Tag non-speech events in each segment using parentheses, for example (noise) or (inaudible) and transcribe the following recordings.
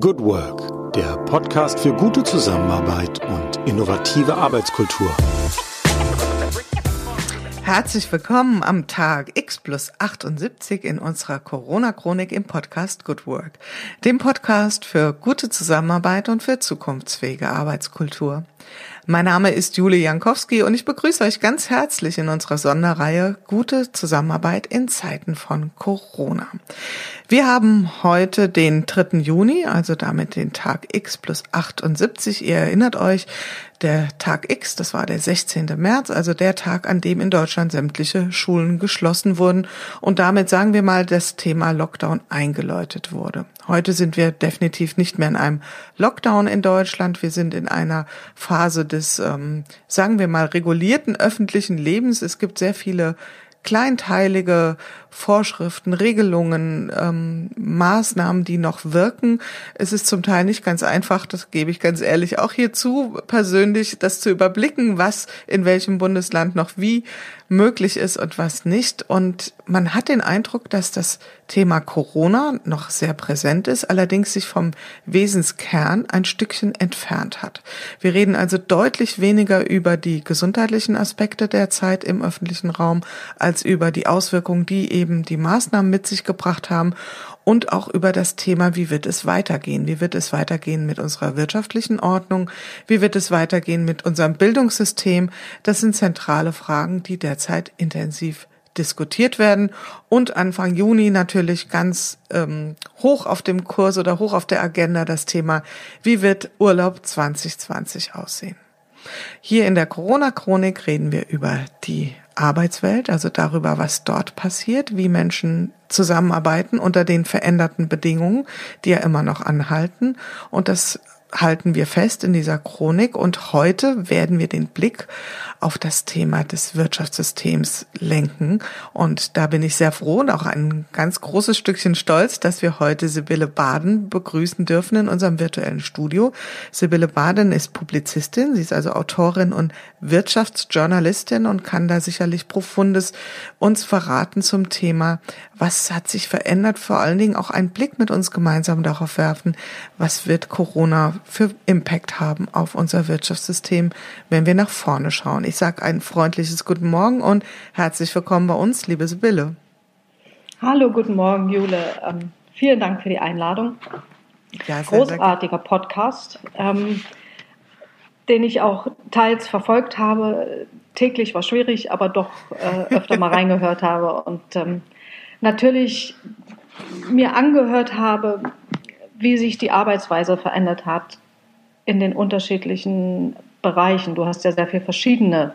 Good Work, der Podcast für gute Zusammenarbeit und innovative Arbeitskultur. Herzlich willkommen am Tag X plus 78 in unserer Corona-Chronik im Podcast Good Work, dem Podcast für gute Zusammenarbeit und für zukunftsfähige Arbeitskultur. Mein Name ist Julie Jankowski und ich begrüße euch ganz herzlich in unserer Sonderreihe Gute Zusammenarbeit in Zeiten von Corona. Wir haben heute den 3. Juni, also damit den Tag X plus 78. Ihr erinnert euch, der Tag X, das war der 16. März, also der Tag, an dem in Deutschland sämtliche Schulen geschlossen wurden und damit sagen wir mal das Thema Lockdown eingeläutet wurde. Heute sind wir definitiv nicht mehr in einem Lockdown in Deutschland. Wir sind in einer Phase des, ähm, sagen wir mal, regulierten öffentlichen Lebens. Es gibt sehr viele kleinteilige Vorschriften, Regelungen, ähm, Maßnahmen, die noch wirken. Es ist zum Teil nicht ganz einfach, das gebe ich ganz ehrlich auch hierzu persönlich, das zu überblicken, was in welchem Bundesland noch wie möglich ist und was nicht. Und man hat den Eindruck, dass das Thema Corona noch sehr präsent ist, allerdings sich vom Wesenskern ein Stückchen entfernt hat. Wir reden also deutlich weniger über die gesundheitlichen Aspekte der Zeit im öffentlichen Raum als über die Auswirkungen, die eben die Maßnahmen mit sich gebracht haben und auch über das Thema, wie wird es weitergehen? Wie wird es weitergehen mit unserer wirtschaftlichen Ordnung? Wie wird es weitergehen mit unserem Bildungssystem? Das sind zentrale Fragen, die derzeit intensiv diskutiert werden und Anfang Juni natürlich ganz ähm, hoch auf dem Kurs oder hoch auf der Agenda das Thema, wie wird Urlaub 2020 aussehen? Hier in der Corona-Chronik reden wir über die Arbeitswelt, also darüber, was dort passiert, wie Menschen zusammenarbeiten unter den veränderten Bedingungen, die ja immer noch anhalten. Und das halten wir fest in dieser Chronik. Und heute werden wir den Blick auf das Thema des Wirtschaftssystems lenken. Und da bin ich sehr froh und auch ein ganz großes Stückchen stolz, dass wir heute Sibylle Baden begrüßen dürfen in unserem virtuellen Studio. Sibylle Baden ist Publizistin, sie ist also Autorin und Wirtschaftsjournalistin und kann da sicherlich Profundes uns verraten zum Thema, was hat sich verändert, vor allen Dingen auch einen Blick mit uns gemeinsam darauf werfen, was wird Corona für Impact haben auf unser Wirtschaftssystem, wenn wir nach vorne schauen. Ich sage ein freundliches Guten Morgen und herzlich willkommen bei uns, liebe Sibylle. Hallo, guten Morgen, Jule. Ähm, vielen Dank für die Einladung. Ja, sehr, Großartiger sehr Podcast, ähm, den ich auch teils verfolgt habe. Täglich war schwierig, aber doch äh, öfter mal (laughs) reingehört habe und ähm, natürlich mir angehört habe, wie sich die Arbeitsweise verändert hat in den unterschiedlichen Bereichen. Du hast ja sehr viele verschiedene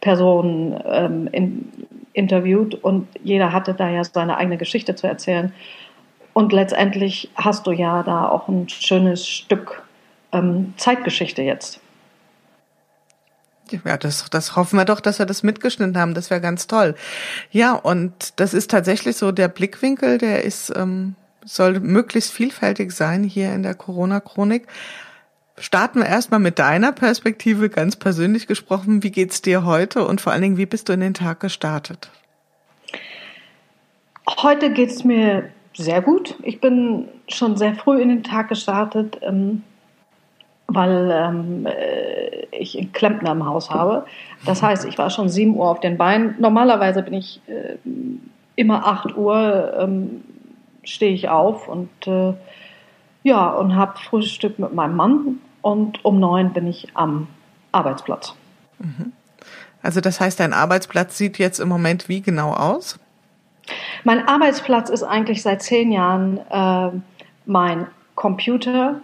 Personen ähm, in, interviewt und jeder hatte da ja seine eigene Geschichte zu erzählen. Und letztendlich hast du ja da auch ein schönes Stück ähm, Zeitgeschichte jetzt. Ja, das, das hoffen wir doch, dass wir das mitgeschnitten haben. Das wäre ganz toll. Ja, und das ist tatsächlich so der Blickwinkel, der ist, ähm, soll möglichst vielfältig sein hier in der Corona-Chronik. Starten wir erstmal mit deiner Perspektive, ganz persönlich gesprochen. Wie geht's dir heute und vor allen Dingen, wie bist du in den Tag gestartet? Heute geht's mir sehr gut. Ich bin schon sehr früh in den Tag gestartet, ähm, weil ähm, äh, ich einen Klempner im Haus habe. Das heißt, ich war schon 7 Uhr auf den Beinen. Normalerweise bin ich äh, immer 8 Uhr, ähm, stehe ich auf und äh, ja, und habe Frühstück mit meinem Mann und um neun bin ich am Arbeitsplatz. Mhm. Also das heißt, dein Arbeitsplatz sieht jetzt im Moment wie genau aus? Mein Arbeitsplatz ist eigentlich seit zehn Jahren äh, mein Computer,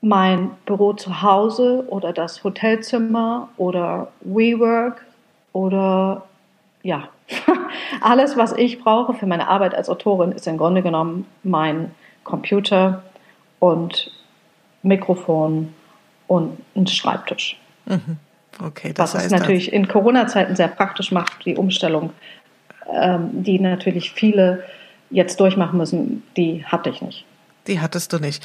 mein Büro zu Hause oder das Hotelzimmer oder WeWork oder ja, (laughs) alles, was ich brauche für meine Arbeit als Autorin, ist im Grunde genommen mein Computer und Mikrofon und ein Schreibtisch. Mhm. Okay, das Was heißt es natürlich in Corona-Zeiten sehr praktisch macht, die Umstellung, ähm, die natürlich viele jetzt durchmachen müssen, die hatte ich nicht. Die hattest du nicht.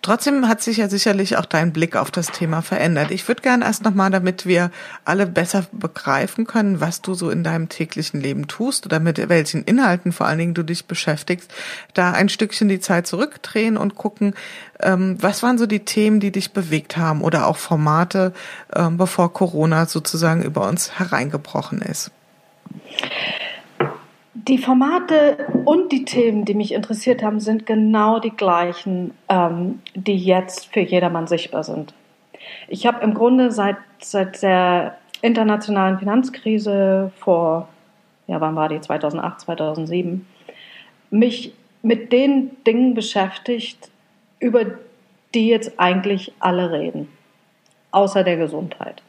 Trotzdem hat sich ja sicherlich auch dein Blick auf das Thema verändert. Ich würde gerne erst nochmal, damit wir alle besser begreifen können, was du so in deinem täglichen Leben tust oder mit welchen Inhalten vor allen Dingen du dich beschäftigst, da ein Stückchen die Zeit zurückdrehen und gucken, ähm, was waren so die Themen, die dich bewegt haben oder auch Formate, ähm, bevor Corona sozusagen über uns hereingebrochen ist? Die Formate und die Themen, die mich interessiert haben, sind genau die gleichen, ähm, die jetzt für jedermann sichtbar sind. Ich habe im Grunde seit, seit der internationalen Finanzkrise vor, ja, wann war die, 2008, 2007, mich mit den Dingen beschäftigt, über die jetzt eigentlich alle reden, außer der Gesundheit.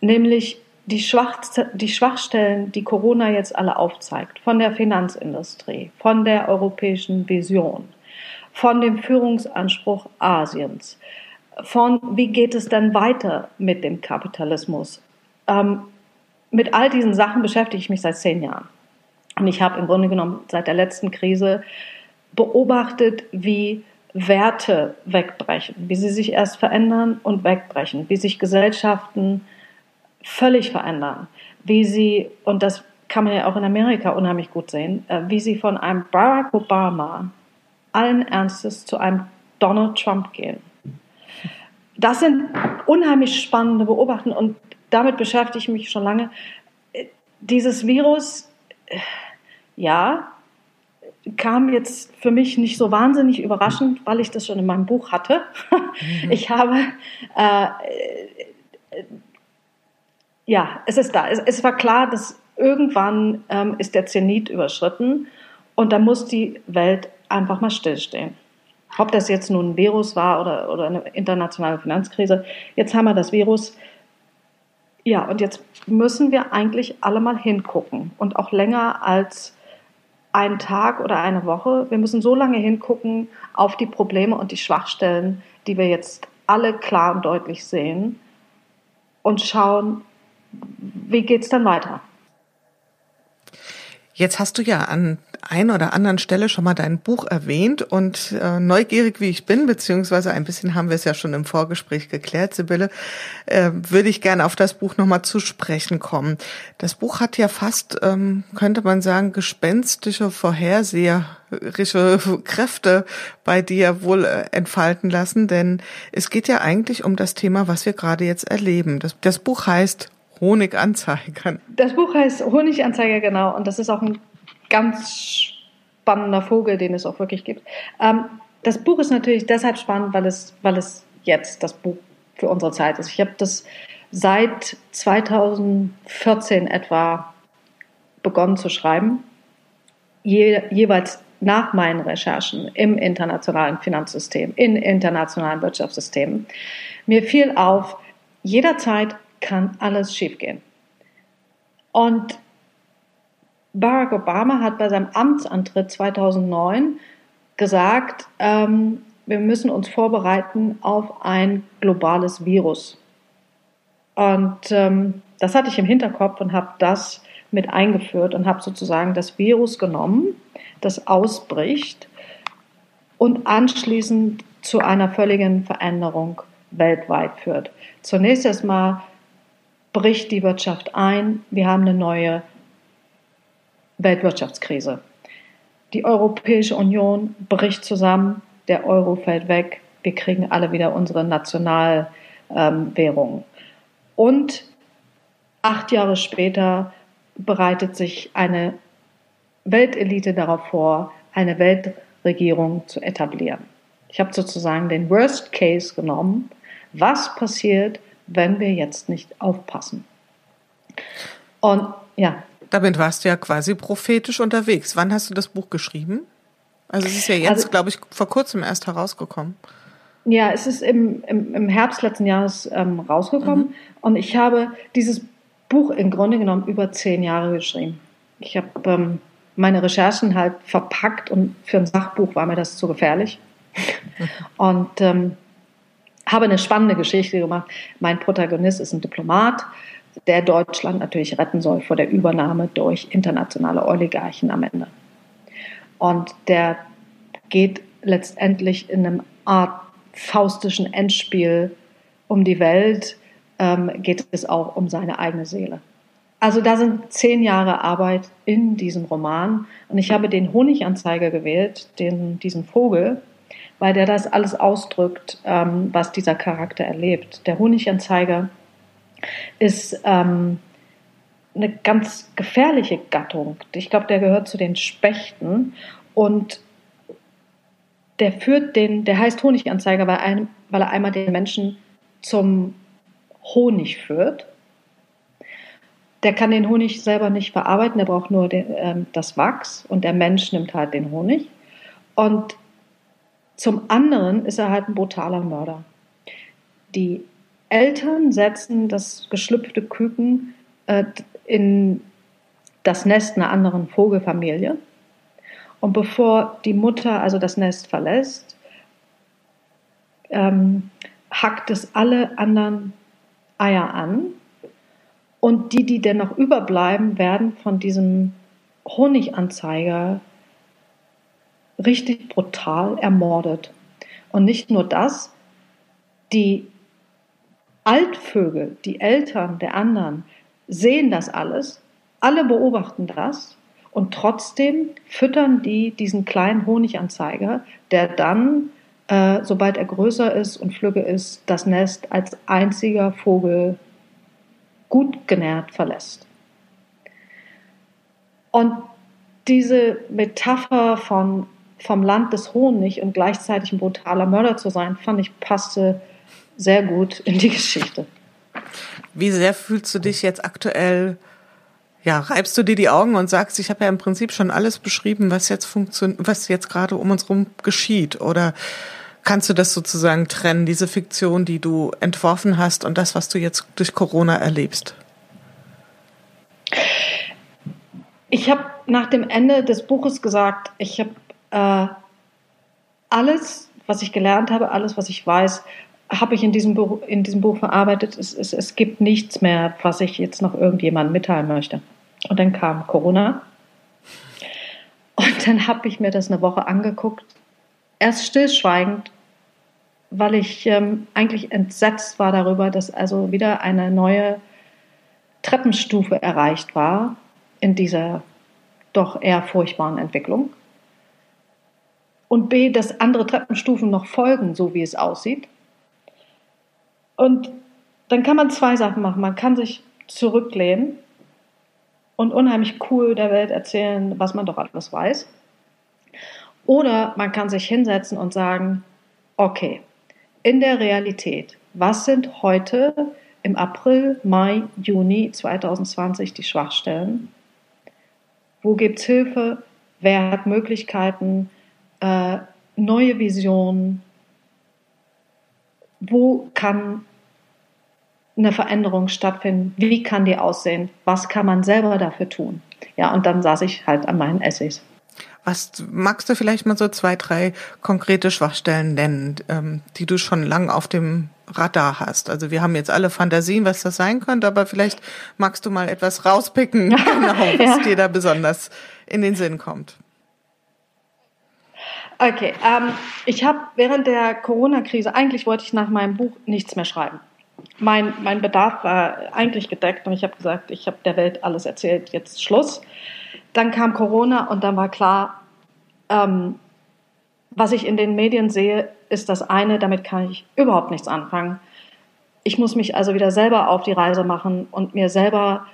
Nämlich die, Schwach, die Schwachstellen, die Corona jetzt alle aufzeigt, von der Finanzindustrie, von der europäischen Vision, von dem Führungsanspruch Asiens, von wie geht es dann weiter mit dem Kapitalismus. Ähm, mit all diesen Sachen beschäftige ich mich seit zehn Jahren. Und ich habe im Grunde genommen seit der letzten Krise beobachtet, wie Werte wegbrechen, wie sie sich erst verändern und wegbrechen, wie sich Gesellschaften völlig verändern, wie sie, und das kann man ja auch in Amerika unheimlich gut sehen, äh, wie sie von einem Barack Obama allen Ernstes zu einem Donald Trump gehen. Das sind unheimlich spannende Beobachtungen und damit beschäftige ich mich schon lange. Dieses Virus, äh, ja, kam jetzt für mich nicht so wahnsinnig überraschend, weil ich das schon in meinem Buch hatte. (laughs) Mhm. Ich habe äh, ja, es ist da. Es, es war klar, dass irgendwann ähm, ist der Zenit überschritten und da muss die Welt einfach mal stillstehen. Ob das jetzt nun ein Virus war oder, oder eine internationale Finanzkrise, jetzt haben wir das Virus. Ja, und jetzt müssen wir eigentlich alle mal hingucken und auch länger als einen Tag oder eine Woche. Wir müssen so lange hingucken auf die Probleme und die Schwachstellen, die wir jetzt alle klar und deutlich sehen und schauen, wie geht es dann weiter? Jetzt hast du ja an ein oder anderen Stelle schon mal dein Buch erwähnt und äh, neugierig wie ich bin, beziehungsweise ein bisschen haben wir es ja schon im Vorgespräch geklärt, Sibylle, äh, würde ich gerne auf das Buch nochmal zu sprechen kommen. Das Buch hat ja fast, ähm, könnte man sagen, gespenstische, vorherseherische Kräfte bei dir wohl äh, entfalten lassen, denn es geht ja eigentlich um das Thema, was wir gerade jetzt erleben. Das, das Buch heißt Honiganzeiger. Das Buch heißt Honiganzeiger, genau. Und das ist auch ein ganz spannender Vogel, den es auch wirklich gibt. Ähm, das Buch ist natürlich deshalb spannend, weil es, weil es jetzt das Buch für unsere Zeit ist. Ich habe das seit 2014 etwa begonnen zu schreiben, Je, jeweils nach meinen Recherchen im internationalen Finanzsystem, in internationalen Wirtschaftssystemen. Mir fiel auf, jederzeit kann alles schiefgehen. Und Barack Obama hat bei seinem Amtsantritt 2009 gesagt, ähm, wir müssen uns vorbereiten auf ein globales Virus. Und ähm, das hatte ich im Hinterkopf und habe das mit eingeführt und habe sozusagen das Virus genommen, das ausbricht und anschließend zu einer völligen Veränderung weltweit führt. Zunächst erstmal bricht die Wirtschaft ein. Wir haben eine neue Weltwirtschaftskrise. Die Europäische Union bricht zusammen, der Euro fällt weg, wir kriegen alle wieder unsere Nationalwährung. Und acht Jahre später bereitet sich eine Weltelite darauf vor, eine Weltregierung zu etablieren. Ich habe sozusagen den Worst Case genommen. Was passiert, wenn wir jetzt nicht aufpassen. Und ja. Damit warst du ja quasi prophetisch unterwegs. Wann hast du das Buch geschrieben? Also es ist ja jetzt, also, glaube ich, vor kurzem erst herausgekommen. Ja, es ist im, im, im Herbst letzten Jahres ähm, rausgekommen mhm. und ich habe dieses Buch im Grunde genommen über zehn Jahre geschrieben. Ich habe ähm, meine Recherchen halt verpackt und für ein Sachbuch war mir das zu gefährlich. (laughs) Und ähm, habe eine spannende Geschichte gemacht. Mein Protagonist ist ein Diplomat, der Deutschland natürlich retten soll vor der Übernahme durch internationale Oligarchen am Ende. Und der geht letztendlich in einem Art faustischen Endspiel um die Welt ähm, geht es auch um seine eigene Seele. Also da sind zehn Jahre Arbeit in diesem Roman und ich habe den Honiganzeiger gewählt, den, diesen Vogel, weil der das alles ausdrückt, ähm, was dieser Charakter erlebt. Der Honiganzeiger ist ähm, eine ganz gefährliche Gattung. Ich glaube, der gehört zu den Spechten und der führt den, der heißt Honiganzeiger, weil, ein, weil er einmal den Menschen zum Honig führt. Der kann den Honig selber nicht verarbeiten, der braucht nur den, äh, das Wachs und der Mensch nimmt halt den Honig. Und zum anderen ist er halt ein brutaler Mörder. Die Eltern setzen das geschlüpfte Küken äh, in das Nest einer anderen Vogelfamilie. Und bevor die Mutter also das Nest verlässt, ähm, hackt es alle anderen Eier an. Und die, die dennoch überbleiben, werden von diesem Honiganzeiger richtig brutal ermordet. Und nicht nur das, die Altvögel, die Eltern der anderen, sehen das alles, alle beobachten das und trotzdem füttern die diesen kleinen Honiganzeiger, der dann, äh, sobald er größer ist und flügge ist, das Nest als einziger Vogel gut genährt verlässt. Und diese Metapher von vom Land des Honig und gleichzeitig ein brutaler Mörder zu sein, fand ich passte sehr gut in die Geschichte. Wie sehr fühlst du dich jetzt aktuell, ja, reibst du dir die Augen und sagst, ich habe ja im Prinzip schon alles beschrieben, was jetzt funktioniert, was jetzt gerade um uns herum geschieht? Oder kannst du das sozusagen trennen, diese Fiktion, die du entworfen hast und das, was du jetzt durch Corona erlebst? Ich habe nach dem Ende des Buches gesagt, ich habe äh, alles, was ich gelernt habe, alles, was ich weiß, habe ich in diesem Buch, in diesem Buch verarbeitet. Es, es, es gibt nichts mehr, was ich jetzt noch irgendjemandem mitteilen möchte. Und dann kam Corona. Und dann habe ich mir das eine Woche angeguckt. Erst stillschweigend, weil ich ähm, eigentlich entsetzt war darüber, dass also wieder eine neue Treppenstufe erreicht war in dieser doch eher furchtbaren Entwicklung. Und B, dass andere Treppenstufen noch folgen, so wie es aussieht. Und dann kann man zwei Sachen machen. Man kann sich zurücklehnen und unheimlich cool der Welt erzählen, was man doch alles weiß. Oder man kann sich hinsetzen und sagen, okay, in der Realität, was sind heute im April, Mai, Juni 2020 die Schwachstellen? Wo gibt es Hilfe? Wer hat Möglichkeiten? Äh, neue Visionen? wo kann eine Veränderung stattfinden? Wie kann die aussehen? Was kann man selber dafür tun? Ja, und dann saß ich halt an meinen Essays. Was magst du vielleicht mal so zwei, drei konkrete Schwachstellen nennen, ähm, die du schon lang auf dem Radar hast? Also wir haben jetzt alle Fantasien, was das sein könnte, aber vielleicht magst du mal etwas rauspicken, (laughs) genau, was ja. dir da besonders in den Sinn kommt. Okay, ähm, ich habe während der Corona-Krise, eigentlich wollte ich nach meinem Buch nichts mehr schreiben. Mein, mein Bedarf war eigentlich gedeckt und ich habe gesagt, ich habe der Welt alles erzählt, jetzt Schluss. Dann kam Corona und dann war klar, ähm, was ich in den Medien sehe, ist das eine, damit kann ich überhaupt nichts anfangen. Ich muss mich also wieder selber auf die Reise machen und mir selber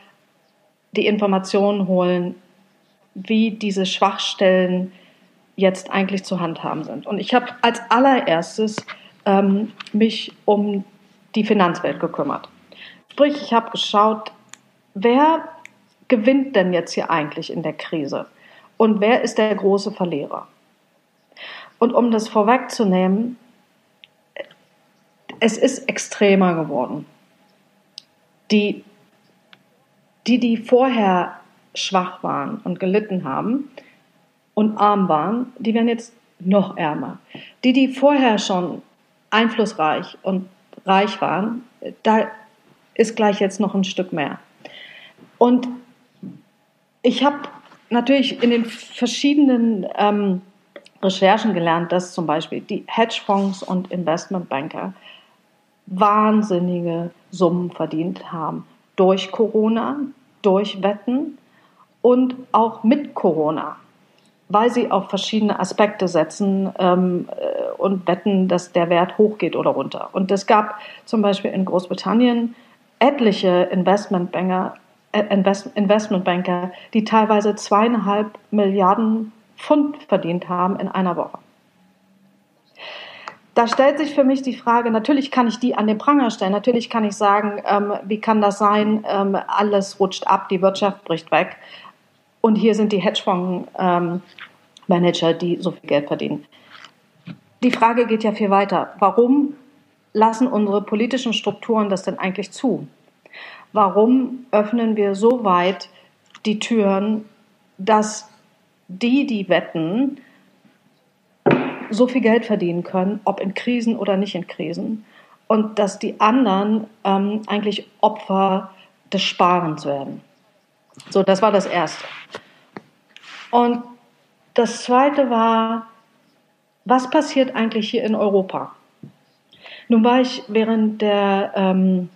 die Informationen holen, wie diese Schwachstellen jetzt eigentlich zu handhaben sind. Und ich habe als allererstes ähm, mich um die Finanzwelt gekümmert. Sprich, ich habe geschaut, wer gewinnt denn jetzt hier eigentlich in der Krise und wer ist der große Verlierer. Und um das vorwegzunehmen, es ist extremer geworden. Die, die, die vorher schwach waren und gelitten haben, und arm waren, die werden jetzt noch ärmer. Die, die vorher schon einflussreich und reich waren, da ist gleich jetzt noch ein Stück mehr. Und ich habe natürlich in den verschiedenen ähm, Recherchen gelernt, dass zum Beispiel die Hedgefonds und Investmentbanker wahnsinnige Summen verdient haben durch Corona, durch Wetten und auch mit Corona, weil sie auf verschiedene Aspekte setzen ähm, äh, und wetten, dass der Wert hochgeht oder runter. Und es gab zum Beispiel in Großbritannien etliche Investmentbanker, äh, Invest, Investmentbanker, die teilweise zweieinhalb Milliarden Pfund verdient haben in einer Woche. Da stellt sich für mich die Frage, natürlich kann ich die an den Pranger stellen, natürlich kann ich sagen, ähm, wie kann das sein, ähm, alles rutscht ab, die Wirtschaft bricht weg und hier sind die Hedgefonds-Manager, ähm, die so viel Geld verdienen. Die Frage geht ja viel weiter. Warum lassen unsere politischen Strukturen das denn eigentlich zu? Warum öffnen wir so weit die Türen, dass die, die wetten, so viel Geld verdienen können, ob in Krisen oder nicht in Krisen, und dass die anderen ähm, eigentlich Opfer des Sparens werden. So, das war das Erste. Und das Zweite war, was passiert eigentlich hier in Europa? Nun war ich während der ähm,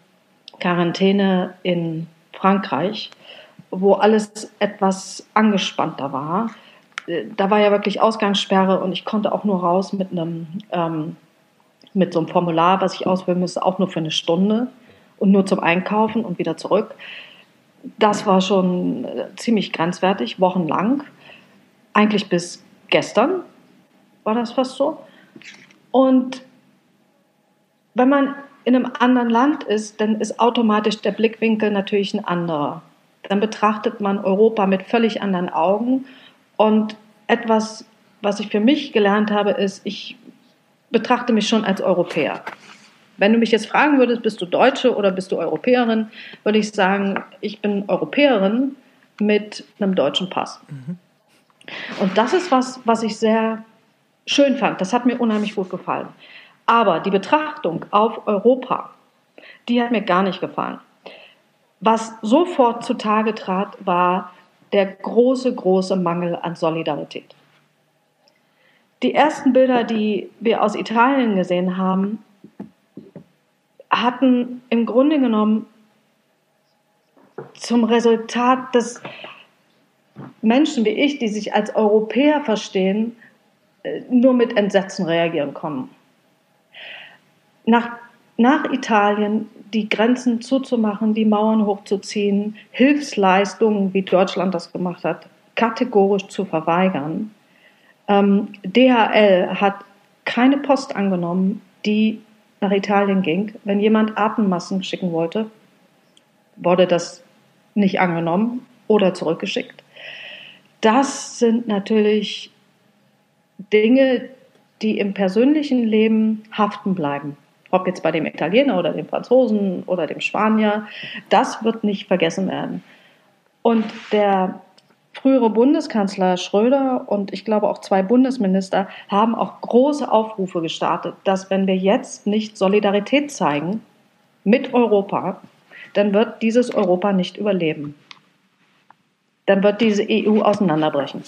Quarantäne in Frankreich, wo alles etwas angespannter war da war ja wirklich Ausgangssperre und ich konnte auch nur raus mit einem, ähm, mit so einem Formular, was ich ausfüllen müsste, auch nur für eine Stunde und nur zum Einkaufen und wieder zurück. Das war schon äh, ziemlich grenzwertig, wochenlang. Eigentlich bis gestern war das fast so. Und wenn man in einem anderen Land ist, dann ist automatisch der Blickwinkel natürlich ein anderer. Dann betrachtet man Europa mit völlig anderen Augen und etwas, was ich für mich gelernt habe, ist, ich betrachte mich schon als Europäer. Wenn du mich jetzt fragen würdest, bist du Deutsche oder bist du Europäerin, würde ich sagen, ich bin Europäerin mit einem deutschen Pass. Mhm. Und das ist was, was ich sehr schön fand. Das hat mir unheimlich gut gefallen. Aber die Betrachtung auf Europa, die hat mir gar nicht gefallen. Was sofort zutage trat, war der große, große Mangel an Solidarität. Die ersten Bilder, die wir aus Italien gesehen haben, hatten im Grunde genommen zum Resultat, dass Menschen wie ich, die sich als Europäer verstehen, äh, nur mit Entsetzen reagieren kommen. Nach, nach Italien die Grenzen zuzumachen, die Mauern hochzuziehen, Hilfsleistungen, wie Deutschland das gemacht hat, kategorisch zu verweigern. Ähm, DHL hat keine Post angenommen, die nach Italien ging. Wenn jemand Atemmassen schicken wollte, wurde das nicht angenommen oder zurückgeschickt. Das sind natürlich Dinge, die im persönlichen Leben haften bleiben ob jetzt bei dem Italiener oder dem Franzosen oder dem Spanier, das wird nicht vergessen werden. Und der frühere Bundeskanzler Schröder und ich glaube auch zwei Bundesminister haben auch große Aufrufe gestartet, dass wenn wir jetzt nicht Solidarität zeigen mit Europa, dann wird dieses Europa nicht überleben. Dann wird diese EU auseinanderbrechen.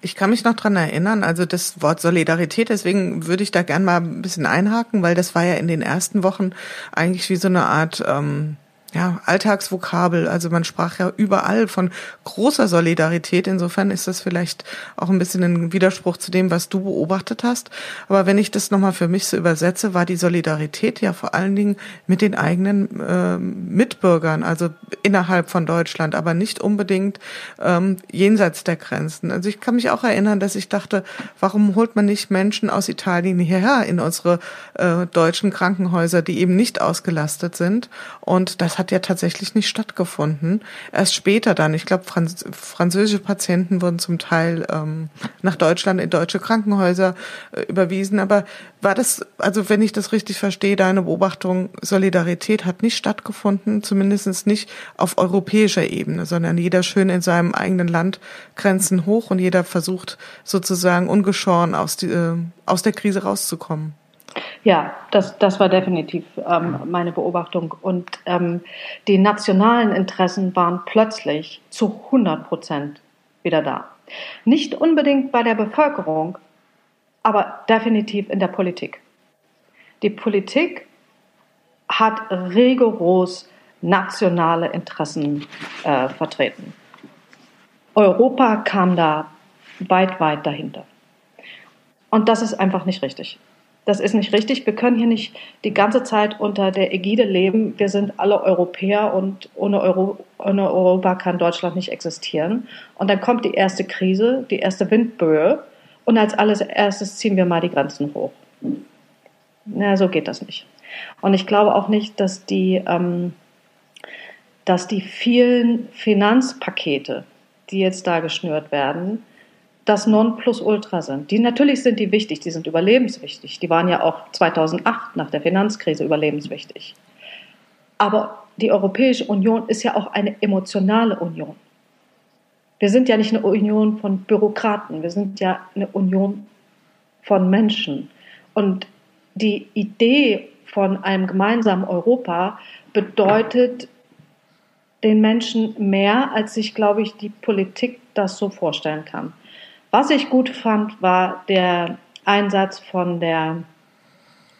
Ich kann mich noch dran erinnern, also das Wort Solidarität, deswegen würde ich da gern mal ein bisschen einhaken, weil das war ja in den ersten Wochen eigentlich wie so eine Art ähm, ja, Alltagsvokabel. Also man sprach ja überall von großer Solidarität. Insofern ist das vielleicht auch ein bisschen ein Widerspruch zu dem, was du beobachtet hast. Aber wenn ich das nochmal für mich so übersetze, war die Solidarität ja vor allen Dingen mit den eigenen äh, Mitbürgern, also innerhalb von Deutschland, aber nicht unbedingt ähm, jenseits der Grenzen. Also ich kann mich auch erinnern, dass ich dachte, warum holt man nicht Menschen aus Italien hierher in unsere äh, deutschen Krankenhäuser, die eben nicht ausgelastet sind? Und das hat ja tatsächlich nicht stattgefunden. Erst später dann, ich glaube, Franz französische Patienten wurden zum Teil ähm, nach Deutschland in deutsche Krankenhäuser äh, überwiesen. Aber war das, also wenn ich das richtig verstehe, deine Beobachtung, Solidarität hat nicht stattgefunden, zumindest nicht auf europäischer Ebene, sondern jeder schön in seinem eigenen Land Grenzen hoch und jeder versucht sozusagen ungeschoren aus, die, äh, aus der Krise rauszukommen. Ja, das, das war definitiv ähm, meine Beobachtung. Und ähm, die nationalen Interessen waren plötzlich zu 100 Prozent wieder da. Nicht unbedingt bei der Bevölkerung, aber definitiv in der Politik. Die Politik hat rigoros nationale Interessen äh, vertreten. Europa kam da weit, weit dahinter. Und das ist einfach nicht richtig. Das ist nicht richtig. Wir können hier nicht die ganze Zeit unter der Ägide leben. Wir sind alle Europäer und ohne, Euro, ohne Europa kann Deutschland nicht existieren. Und dann kommt die erste Krise, die erste Windböe. Und als alles erstes ziehen wir mal die Grenzen hoch. Na, so geht das nicht. Und ich glaube auch nicht, dass die, ähm, dass die vielen Finanzpakete, die jetzt da geschnürt werden, das Nonplusultra sind. Die natürlich sind die wichtig, die sind überlebenswichtig. Die waren ja auch 2008 nach der Finanzkrise überlebenswichtig. Aber die Europäische Union ist ja auch eine emotionale Union. Wir sind ja nicht eine Union von Bürokraten, wir sind ja eine Union von Menschen. Und die Idee von einem gemeinsamen Europa bedeutet den Menschen mehr, als sich, glaube ich, die Politik das so vorstellen kann. Was ich gut fand, war der Einsatz von der,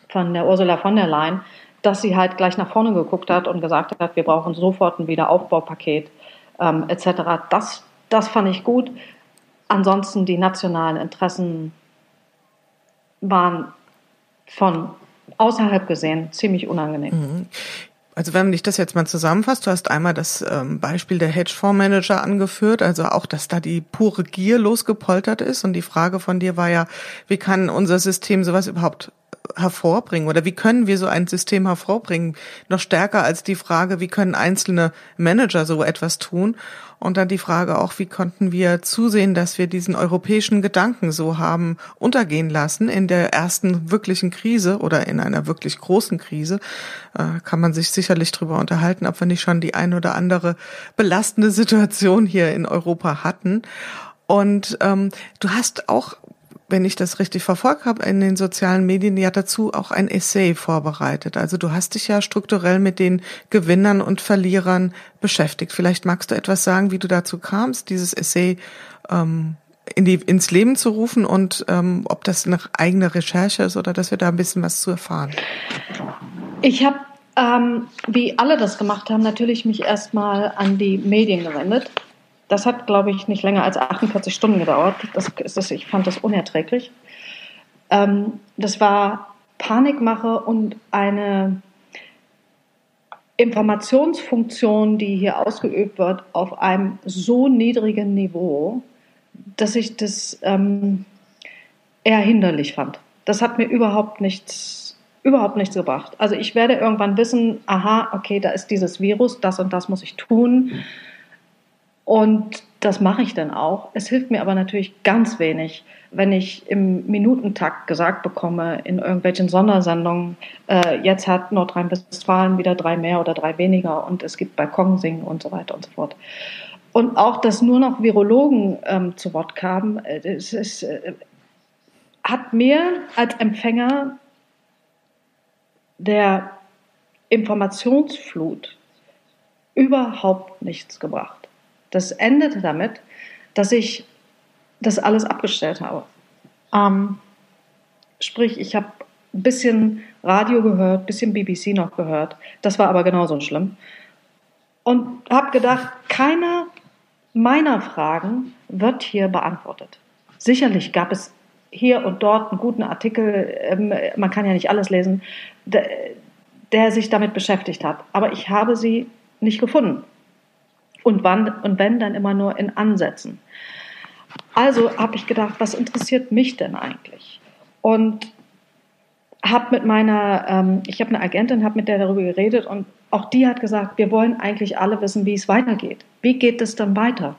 von der Ursula von der Leyen, dass sie halt gleich nach vorne geguckt hat und gesagt hat, wir brauchen sofort ein Wiederaufbaupaket ähm, etc. Das, das fand ich gut. Ansonsten die nationalen Interessen waren von außerhalb gesehen ziemlich unangenehm. Also wenn ich das jetzt mal zusammenfasst, du hast einmal das ähm, Beispiel der Hedgefondsmanager angeführt, also auch, dass da die pure Gier losgepoltert ist. Und die Frage von dir war ja, wie kann unser System sowas überhaupt hervorbringen oder wie können wir so ein System hervorbringen? Noch stärker als die Frage, wie können einzelne Manager so etwas tun? Und dann die Frage auch, wie konnten wir zusehen, dass wir diesen europäischen Gedanken so haben untergehen lassen in der ersten wirklichen Krise oder in einer wirklich großen Krise? Äh, kann man sich sicherlich drüber unterhalten, ob wir nicht schon die ein oder andere belastende Situation hier in Europa hatten. Und ähm, du hast auch wenn ich das richtig verfolgt habe, in den sozialen Medien ja dazu auch ein Essay vorbereitet. Also du hast dich ja strukturell mit den Gewinnern und Verlierern beschäftigt. Vielleicht magst du etwas sagen, wie du dazu kamst, dieses Essay ähm, in die, ins Leben zu rufen und ähm, ob das eine eigene Recherche ist oder dass wir da ein bisschen was zu erfahren. Ich habe, ähm, wie alle das gemacht haben, natürlich mich erstmal an die Medien gewendet das hat, glaube ich, nicht länger als 48 Stunden gedauert. Das ist, ich fand das unerträglich. Ähm, das war Panikmache und eine Informationsfunktion, die hier ausgeübt wird, auf einem so niedrigen Niveau, dass ich das ähm, eher hinderlich fand. Das hat mir überhaupt nichts, überhaupt nichts gebracht. Also ich werde irgendwann wissen, aha, okay, da ist dieses Virus, das und das muss ich tun. Und das mache ich dann auch. Es hilft mir aber natürlich ganz wenig, wenn ich im Minutentakt gesagt bekomme in irgendwelchen Sondersendungen, äh, jetzt hat Nordrhein-Westfalen wieder drei mehr oder drei weniger und es gibt Balkonsingen und so weiter und so fort. Und auch, dass nur noch Virologen ähm, zu Wort kamen, äh, es ist, äh, hat mir als Empfänger der Informationsflut überhaupt nichts gebracht. Das endete damit, dass ich das alles abgestellt habe. Ähm, sprich, ich habe ein bisschen Radio gehört, ein bisschen BBC noch gehört. Das war aber genauso schlimm. Und habe gedacht, keiner meiner Fragen wird hier beantwortet. Sicherlich gab es hier und dort einen guten Artikel, ähm, man kann ja nicht alles lesen, der, der sich damit beschäftigt hat. Aber ich habe sie nicht gefunden. Und, wann, und wenn, dann immer nur in Ansätzen. Also habe ich gedacht, was interessiert mich denn eigentlich? Und habe mit meiner, ähm, ich habe eine Agentin, habe mit der darüber geredet und auch die hat gesagt, wir wollen eigentlich alle wissen, wie es weitergeht. Wie geht es dann weiter?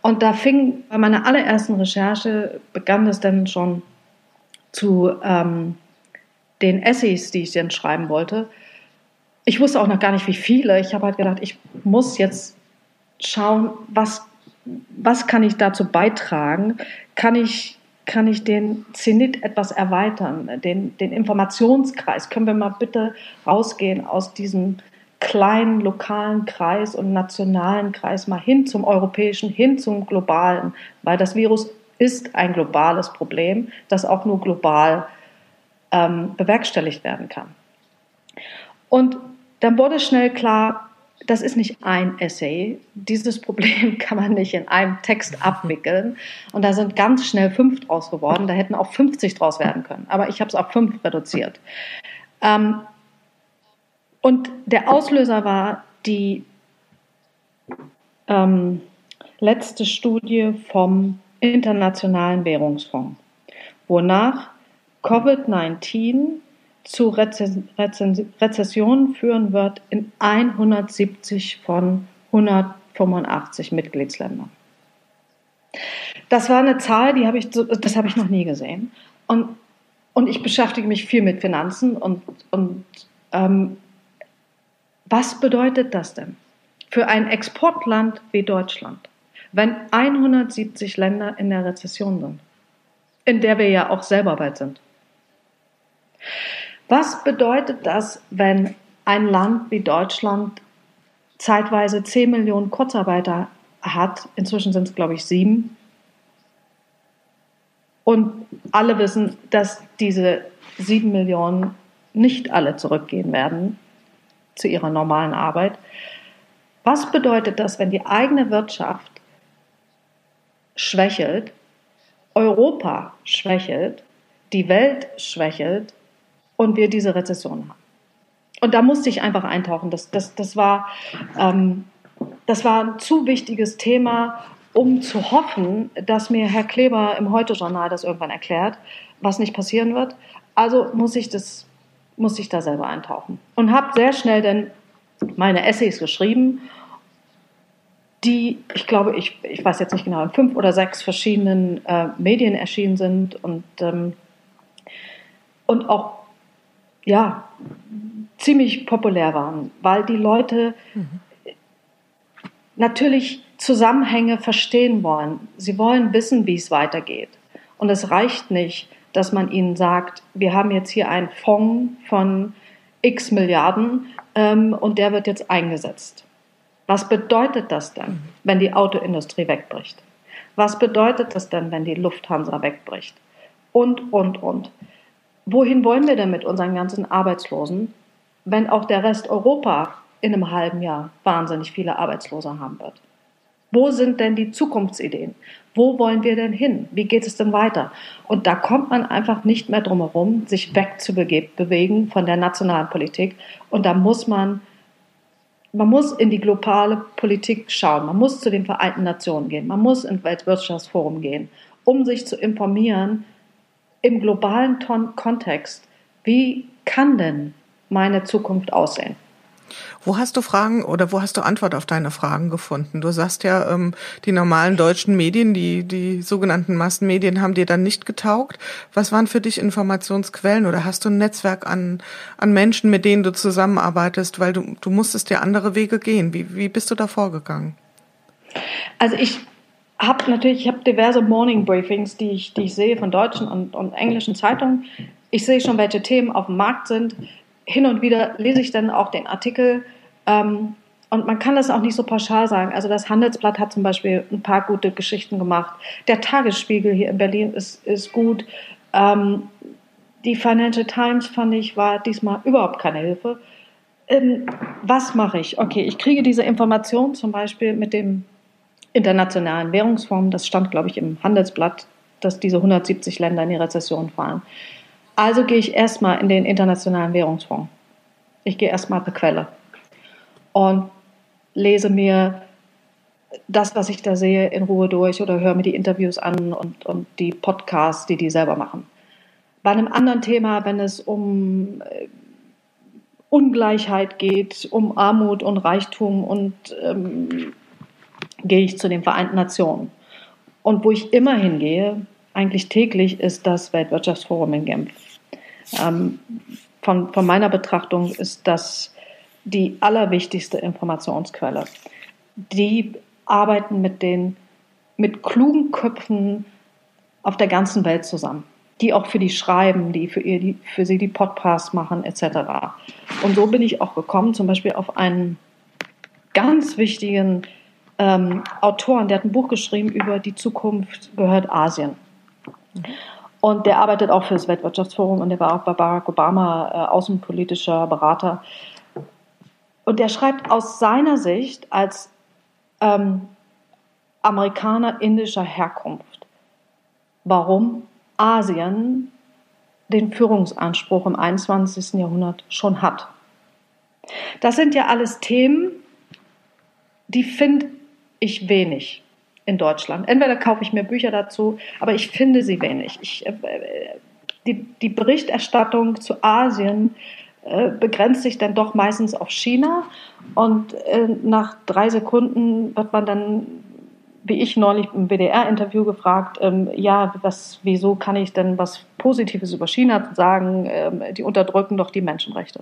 Und da fing bei meiner allerersten Recherche, begann es dann schon zu ähm, den Essays, die ich dann schreiben wollte. Ich wusste auch noch gar nicht, wie viele. Ich habe halt gedacht, ich muss jetzt schauen, was, was kann ich dazu beitragen? Kann ich, kann ich den Zenit etwas erweitern, den, den Informationskreis? Können wir mal bitte rausgehen aus diesem kleinen lokalen Kreis und nationalen Kreis mal hin zum europäischen, hin zum globalen, weil das Virus ist ein globales Problem, das auch nur global ähm, bewerkstelligt werden kann. Und dann wurde schnell klar, das ist nicht ein Essay. Dieses Problem (laughs) kann man nicht in einem Text abwickeln. Und da sind ganz schnell fünf draus geworden. Da hätten auch 50 draus werden können. Aber ich habe es auf fünf reduziert. Ähm, und der Auslöser war die ähm, letzte Studie vom Internationalen Währungsfonds, wonach Covid-19 zu Rezessionen führen wird in 170 von 185 Mitgliedsländern. Das war eine Zahl, die habe ich, das habe ich noch nie gesehen. Und, und ich beschäftige mich viel mit Finanzen und, und ähm, was bedeutet das denn für ein Exportland wie Deutschland, wenn 170 Länder in der Rezession sind, in der wir ja auch selber bald sind? Was bedeutet das, wenn ein Land wie Deutschland zeitweise 10 Millionen Kurzarbeiter hat? Inzwischen sind es, glaube ich, sieben. Und alle wissen, dass diese sieben Millionen nicht alle zurückgehen werden zu ihrer normalen Arbeit. Was bedeutet das, wenn die eigene Wirtschaft schwächelt, Europa schwächelt, die Welt schwächelt und wir diese Rezession haben. Und da musste ich einfach eintauchen. Das, das, das, war, ähm, das war ein zu wichtiges Thema, um zu hoffen, dass mir Herr Kleber im Heute-Journal das irgendwann erklärt, was nicht passieren wird. Also muss ich, das, muss ich da selber eintauchen. Und habe sehr schnell dann meine Essays geschrieben, die, ich glaube, ich, ich weiß jetzt nicht genau, in fünf oder sechs verschiedenen äh, Medien erschienen sind und, ähm, und auch ja, ziemlich populär waren, weil die Leute mhm. natürlich Zusammenhänge verstehen wollen. Sie wollen wissen, wie es weitergeht. Und es reicht nicht, dass man ihnen sagt, wir haben jetzt hier einen Fonds von x Milliarden ähm, und der wird jetzt eingesetzt. Was bedeutet das denn, wenn die Autoindustrie wegbricht? Was bedeutet das denn, wenn die Lufthansa wegbricht? Und, und, und wohin wollen wir denn mit unseren ganzen Arbeitslosen, wenn auch der Rest Europa in einem halben Jahr wahnsinnig viele Arbeitslose haben wird? Wo sind denn die Zukunftsideen? Wo wollen wir denn hin? Wie geht es denn weiter? Und da kommt man einfach nicht mehr drum herum, sich wegzubewegen von der nationalen Politik. Und da muss man, man muss in die globale Politik schauen. Man muss zu den Vereinten Nationen gehen. Man muss ins Weltwirtschaftsforum gehen, um sich zu informieren, im globalen Ton Kontext, wie kann denn meine Zukunft aussehen? Wo hast du Fragen oder wo hast du Antwort auf deine Fragen gefunden? Du sagst ja, ähm, die normalen deutschen Medien, die, die sogenannten Massenmedien haben dir dann nicht getaugt. Was waren für dich Informationsquellen oder hast du ein Netzwerk an, an Menschen, mit denen du zusammenarbeitest, weil du, du musstest ja andere Wege gehen. Wie, wie bist du da vorgegangen? Also ich habe natürlich, ich habe diverse Morning Briefings, die ich, die ich sehe von deutschen und, und englischen Zeitungen. Ich sehe schon, welche Themen auf dem Markt sind. Hin und wieder lese ich dann auch den Artikel. Ähm, und man kann das auch nicht so pauschal sagen. Also das Handelsblatt hat zum Beispiel ein paar gute Geschichten gemacht. Der Tagesspiegel hier in Berlin ist, ist gut. Ähm, die Financial Times fand ich war diesmal überhaupt keine Hilfe. Ähm, was mache ich? Okay, ich kriege diese Information zum Beispiel mit dem Internationalen Währungsfonds. Das stand, glaube ich, im Handelsblatt, dass diese 170 Länder in die Rezession fallen. Also gehe ich erstmal in den Internationalen Währungsfonds. Ich gehe erstmal per Quelle und lese mir das, was ich da sehe, in Ruhe durch oder höre mir die Interviews an und, und die Podcasts, die die selber machen. Bei einem anderen Thema, wenn es um äh, Ungleichheit geht, um Armut und Reichtum und ähm, gehe ich zu den Vereinten Nationen. Und wo ich immer hingehe, eigentlich täglich, ist das Weltwirtschaftsforum in Genf. Ähm, von, von meiner Betrachtung ist das die allerwichtigste Informationsquelle. Die arbeiten mit den mit klugen Köpfen auf der ganzen Welt zusammen, die auch für die schreiben, die für, ihr, die für sie die Podcasts machen, etc. Und so bin ich auch gekommen, zum Beispiel auf einen ganz wichtigen ähm, Autoren, der hat ein Buch geschrieben über die Zukunft gehört Asien. Und der arbeitet auch für das Weltwirtschaftsforum und der war auch bei Barack Obama äh, außenpolitischer Berater. Und der schreibt aus seiner Sicht als ähm, Amerikaner indischer Herkunft, warum Asien den Führungsanspruch im 21. Jahrhundert schon hat. Das sind ja alles Themen, die finde ich wenig in Deutschland. Entweder kaufe ich mir Bücher dazu, aber ich finde sie wenig. Ich, äh, die, die, Berichterstattung zu Asien äh, begrenzt sich dann doch meistens auf China und äh, nach drei Sekunden wird man dann wie ich neulich im WDR-Interview gefragt, ähm, ja, was, wieso kann ich denn was Positives über China sagen? Ähm, die unterdrücken doch die Menschenrechte.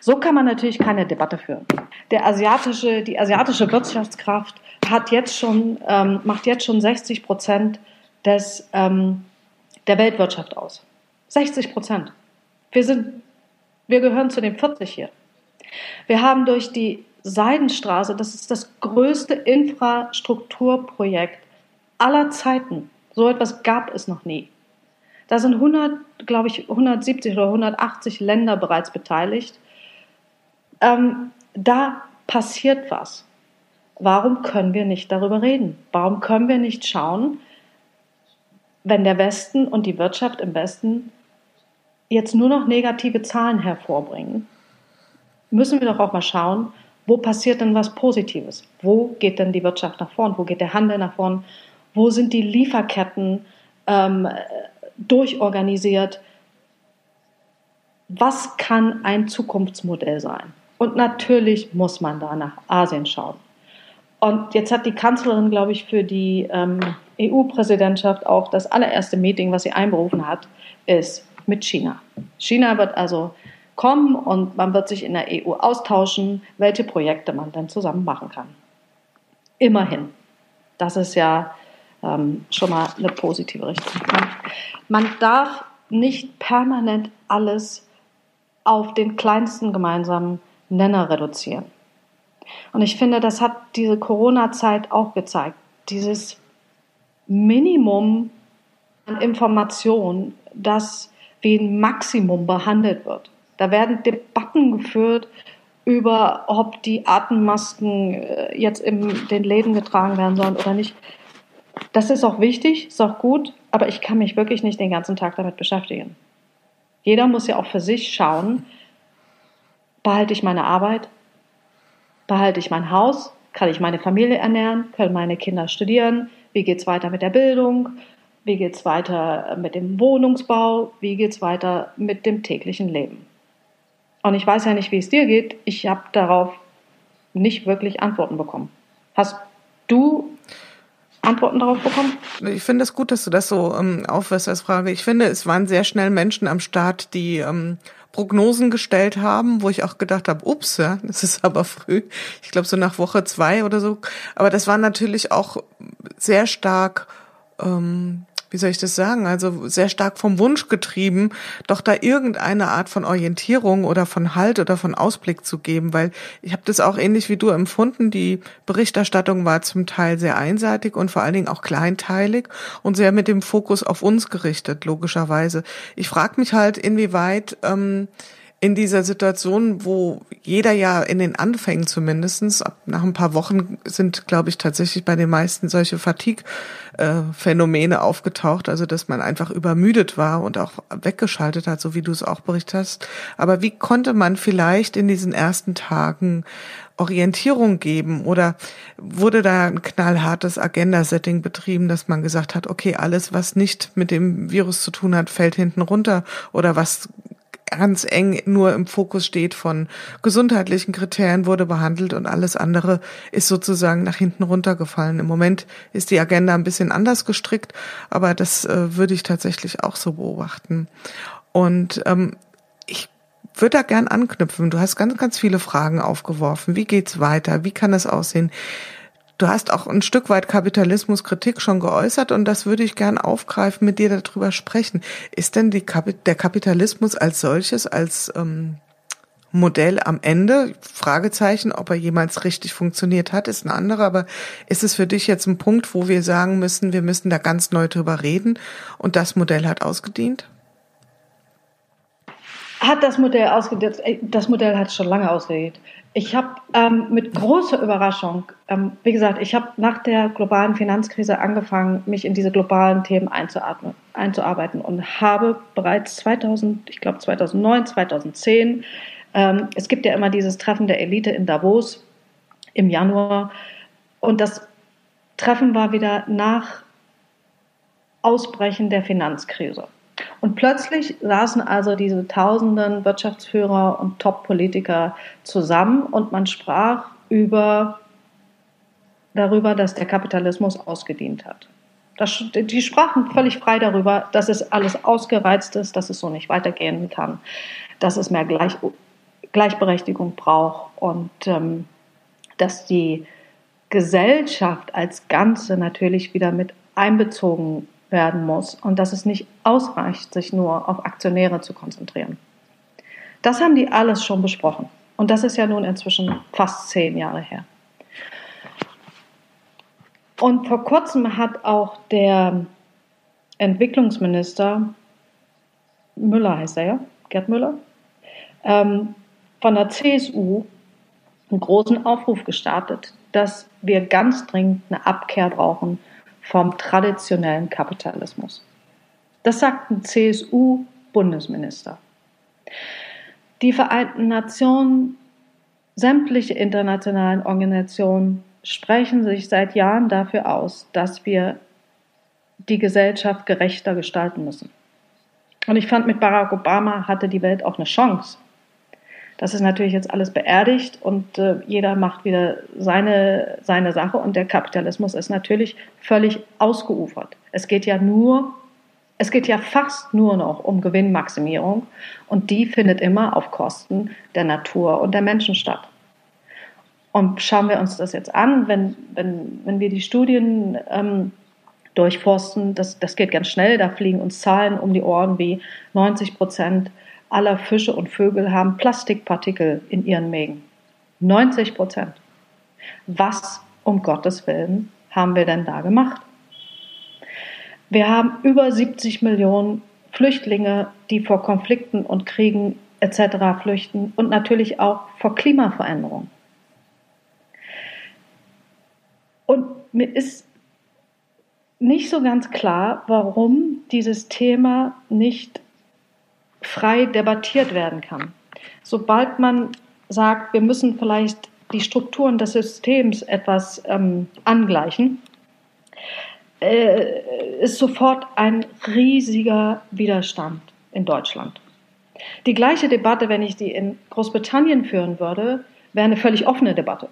So kann man natürlich keine Debatte führen. Der asiatische, die asiatische Wirtschaftskraft hat jetzt schon, ähm, macht jetzt schon 60 Prozent des, ähm, der Weltwirtschaft aus. 60 Prozent. Wir sind, wir gehören zu den 40 hier. Wir haben durch die Seidenstraße, das ist das größte Infrastrukturprojekt aller Zeiten. So etwas gab es noch nie. Da sind 100, glaube ich, 170 oder 180 Länder bereits beteiligt. Ähm, da passiert was. Warum können wir nicht darüber reden? Warum können wir nicht schauen, wenn der Westen und die Wirtschaft im Westen jetzt nur noch negative Zahlen hervorbringen, müssen wir doch auch mal schauen, wo passiert denn was Positives? Wo geht denn die Wirtschaft nach vorn? Wo geht der Handel nach vorn? Wo sind die Lieferketten ähm, durchorganisiert? Was kann ein Zukunftsmodell sein? Und natürlich muss man da nach Asien schauen. Und jetzt hat die Kanzlerin, glaube ich, für die ähm, EU-Präsidentschaft auch das allererste Meeting, was sie einberufen hat, ist mit China. China wird also kommen und man wird sich in der EU austauschen, welche Projekte man dann zusammen machen kann. Immerhin. Das ist ja ähm, schon mal eine positive Richtung. Man, darf nicht permanent alles auf den kleinsten gemeinsamen Nenner reduzieren. Und ich finde, das hat diese Corona-Zeit auch gezeigt. Dieses Minimum an Information, das wie ein Maximum behandelt wird. Da werden Debatten geführt über, ob die Atemmasken äh, jetzt in den Läden getragen werden sollen oder nicht. Das ist auch wichtig, ist auch gut, aber ich kann mich wirklich nicht den ganzen Tag damit beschäftigen. Jeder muss ja auch für sich schauen, behalte ich meine Arbeit, behalte ich mein Haus, kann ich meine Familie ernähren, können meine Kinder studieren, wie geht es weiter mit der Bildung, wie geht es weiter mit dem Wohnungsbau, wie geht es weiter mit dem täglichen Leben. Und ich weiß ja nicht, wie es dir geht. Ich habe darauf nicht wirklich Antworten bekommen. Hast du Antworten darauf bekommen? Ich finde es gut, dass du das so ähm, aufwirfst als Frage. Ich finde, es waren sehr schnell Menschen am Start, die ähm, Prognosen gestellt haben, wo ich auch gedacht habe, ups, ja, das ist aber früh. Ich glaube so nach Woche zwei oder so. Aber das war natürlich auch sehr stark ähm, wie soll ich das sagen, also sehr stark vom Wunsch getrieben, doch da irgendeine Art von Orientierung oder von Halt oder von Ausblick zu geben, weil ich habe das auch ähnlich wie du empfunden. Die Berichterstattung war zum Teil sehr einseitig und vor allen Dingen auch kleinteilig und sehr mit dem Fokus auf uns gerichtet, logischerweise. Ich frage mich halt, inwieweit ähm, in dieser Situation, wo jeder ja in den Anfängen zumindestens nach ein paar Wochen sind, glaube ich, tatsächlich bei den meisten solche Fatigue-Phänomene aufgetaucht, also dass man einfach übermüdet war und auch weggeschaltet hat, so wie du es auch berichtet hast. Aber wie konnte man vielleicht in diesen ersten Tagen Orientierung geben? Oder wurde da ein knallhartes Agenda-Setting betrieben, dass man gesagt hat, okay, alles, was nicht mit dem Virus zu tun hat, fällt hinten runter? Oder was ganz eng nur im Fokus steht von gesundheitlichen Kriterien wurde behandelt und alles andere ist sozusagen nach hinten runtergefallen. Im Moment ist die Agenda ein bisschen anders gestrickt, aber das äh, würde ich tatsächlich auch so beobachten. Und ähm, ich würde da gern anknüpfen. Du hast ganz, ganz viele Fragen aufgeworfen. Wie geht's weiter? Wie kann es aussehen? Du hast auch ein Stück weit Kapitalismuskritik schon geäußert und das würde ich gern aufgreifen, mit dir darüber sprechen. Ist denn die, der Kapitalismus als solches, als ähm, Modell am Ende, Fragezeichen, ob er jemals richtig funktioniert hat, ist eine andere, aber ist es für dich jetzt ein Punkt, wo wir sagen müssen, wir müssen da ganz neu drüber reden und das Modell hat ausgedient? Hat das Modell ausgedient? Das Modell hat schon lange ausgedient. Ich habe ähm, mit großer Überraschung, ähm, wie gesagt, ich habe nach der globalen Finanzkrise angefangen, mich in diese globalen Themen einzuarbeiten und habe bereits 2000, ich glaube 2009, 2010, ähm, es gibt ja immer dieses Treffen der Elite in Davos im Januar und das Treffen war wieder nach Ausbrechen der Finanzkrise. Und plötzlich saßen also diese tausenden Wirtschaftsführer und Top-Politiker zusammen und man sprach über, darüber, dass der Kapitalismus ausgedient hat. Das, die sprachen völlig frei darüber, dass es alles ausgereizt ist, dass es so nicht weitergehen kann, dass es mehr Gleich, Gleichberechtigung braucht und ähm, dass die Gesellschaft als Ganze natürlich wieder mit einbezogen werden muss und dass es nicht ausreicht, sich nur auf Aktionäre zu konzentrieren. Das haben die alles schon besprochen. Und das ist ja nun inzwischen fast zehn Jahre her. Und vor kurzem hat auch der Entwicklungsminister Müller heißt er ja, Gerd Müller, ähm, von der CSU einen großen Aufruf gestartet, dass wir ganz dringend eine Abkehr brauchen vom traditionellen Kapitalismus. Das sagt ein CSU-Bundesminister. Die Vereinten Nationen, sämtliche internationalen Organisationen sprechen sich seit Jahren dafür aus, dass wir die Gesellschaft gerechter gestalten müssen. Und ich fand, mit Barack Obama hatte die Welt auch eine Chance. Das ist natürlich jetzt alles beerdigt und äh, jeder macht wieder seine, seine Sache und der Kapitalismus ist natürlich völlig ausgeufert. Es geht ja nur, es geht ja fast nur noch um Gewinnmaximierung und die findet immer auf Kosten der Natur und der Menschen statt. Und schauen wir uns das jetzt an, wenn, wenn, wenn wir die Studien ähm, durchforsten, das, das geht ganz schnell, da fliegen uns Zahlen um die Ohren wie 90 Prozent aller Fische und Vögel haben Plastikpartikel in ihren Mägen. 90 Prozent. Was um Gottes Willen haben wir denn da gemacht? Wir haben über 70 Millionen Flüchtlinge, die vor Konflikten und Kriegen etc. flüchten und natürlich auch vor Klimaveränderung. Und mir ist nicht so ganz klar, warum dieses Thema nicht frei debattiert werden kann. Sobald man sagt, wir müssen vielleicht die Strukturen des Systems etwas ähm, angleichen, äh, ist sofort ein riesiger Widerstand in Deutschland. Die gleiche Debatte, wenn ich die in Großbritannien führen würde, wäre eine völlig offene Debatte.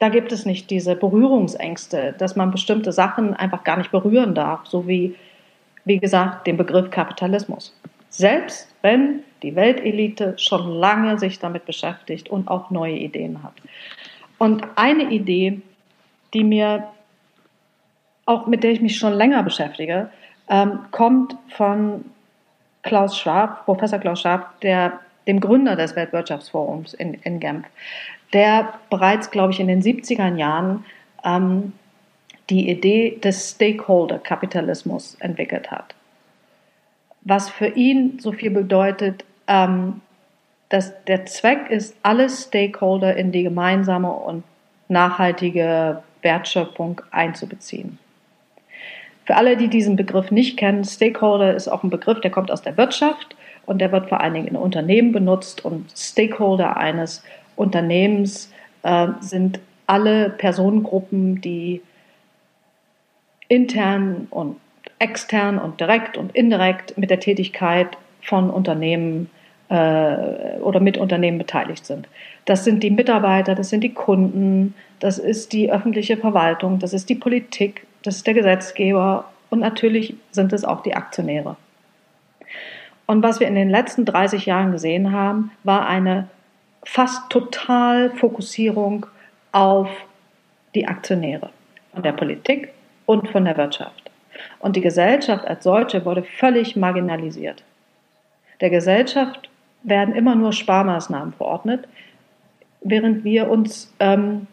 Da gibt es nicht diese Berührungsängste, dass man bestimmte Sachen einfach gar nicht berühren darf, so wie, wie gesagt, den Begriff Kapitalismus. Selbst wenn die Weltelite schon lange sich damit beschäftigt und auch neue Ideen hat. Und eine Idee, die mir auch mit der ich mich schon länger beschäftige, ähm, kommt von Klaus Schwab, Professor Klaus Schwab, der, dem Gründer des Weltwirtschaftsforums in, in Genf, der bereits, glaube ich, in den 70er Jahren ähm, die Idee des Stakeholder-Kapitalismus entwickelt hat was für ihn so viel bedeutet, ähm, dass der Zweck ist, alle Stakeholder in die gemeinsame und nachhaltige Wertschöpfung einzubeziehen. Für alle, die diesen Begriff nicht kennen, Stakeholder ist auch ein Begriff, der kommt aus der Wirtschaft und der wird vor allen Dingen in Unternehmen benutzt und Stakeholder eines Unternehmens äh, sind alle Personengruppen, die intern und extern und direkt und indirekt mit der Tätigkeit von Unternehmen äh, oder mit Unternehmen beteiligt sind. Das sind die Mitarbeiter, das sind die Kunden, das ist die öffentliche Verwaltung, das ist die Politik, das ist der Gesetzgeber und natürlich sind es auch die Aktionäre. Und was wir in den letzten 30 Jahren gesehen haben, war eine fast total Fokussierung auf die Aktionäre von der Politik und von der Wirtschaft. Und die Gesellschaft als solche wurde völlig marginalisiert. Der Gesellschaft werden immer nur Sparmaßnahmen verordnet, während wir uns ähm,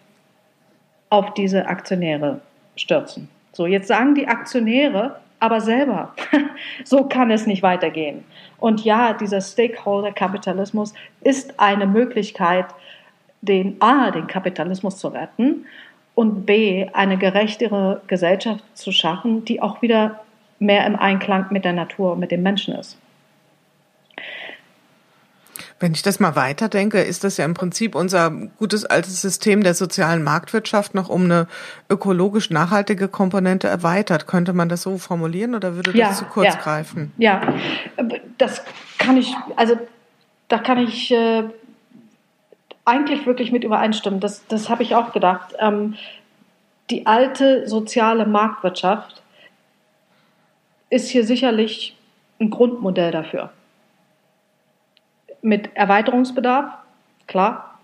auf diese Aktionäre stürzen. So, jetzt sagen die Aktionäre aber selber, (laughs) so kann es nicht weitergehen. Und ja, dieser Stakeholder-Kapitalismus ist eine Möglichkeit, den A, den Kapitalismus zu retten und B, eine gerechtere Gesellschaft zu schaffen, die auch wieder mehr im Einklang mit der Natur und mit dem Menschen ist. Wenn ich das mal weiterdenke, ist das ja im Prinzip unser gutes altes System der sozialen Marktwirtschaft noch um eine ökologisch nachhaltige Komponente erweitert. Könnte man das so formulieren oder würde das ja, zu kurz ja. greifen? Ja, das kann ich, also da kann ich äh, eigentlich wirklich mit übereinstimmen. Das, das habe ich auch gedacht. Ähm, die alte soziale Marktwirtschaft ist hier sicherlich ein Grundmodell dafür mit Erweiterungsbedarf, klar.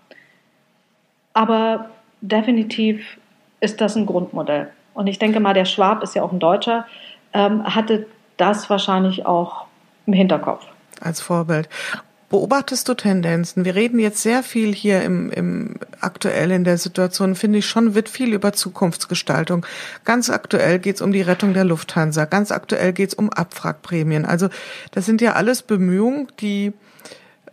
Aber definitiv ist das ein Grundmodell. Und ich denke mal, der Schwab ist ja auch ein Deutscher, ähm, hatte das wahrscheinlich auch im Hinterkopf. Als Vorbild. Beobachtest du Tendenzen? Wir reden jetzt sehr viel hier im, im aktuell in der Situation, finde ich schon, wird viel über Zukunftsgestaltung. Ganz aktuell geht es um die Rettung der Lufthansa. Ganz aktuell geht es um Abwrackprämien. Also das sind ja alles Bemühungen, die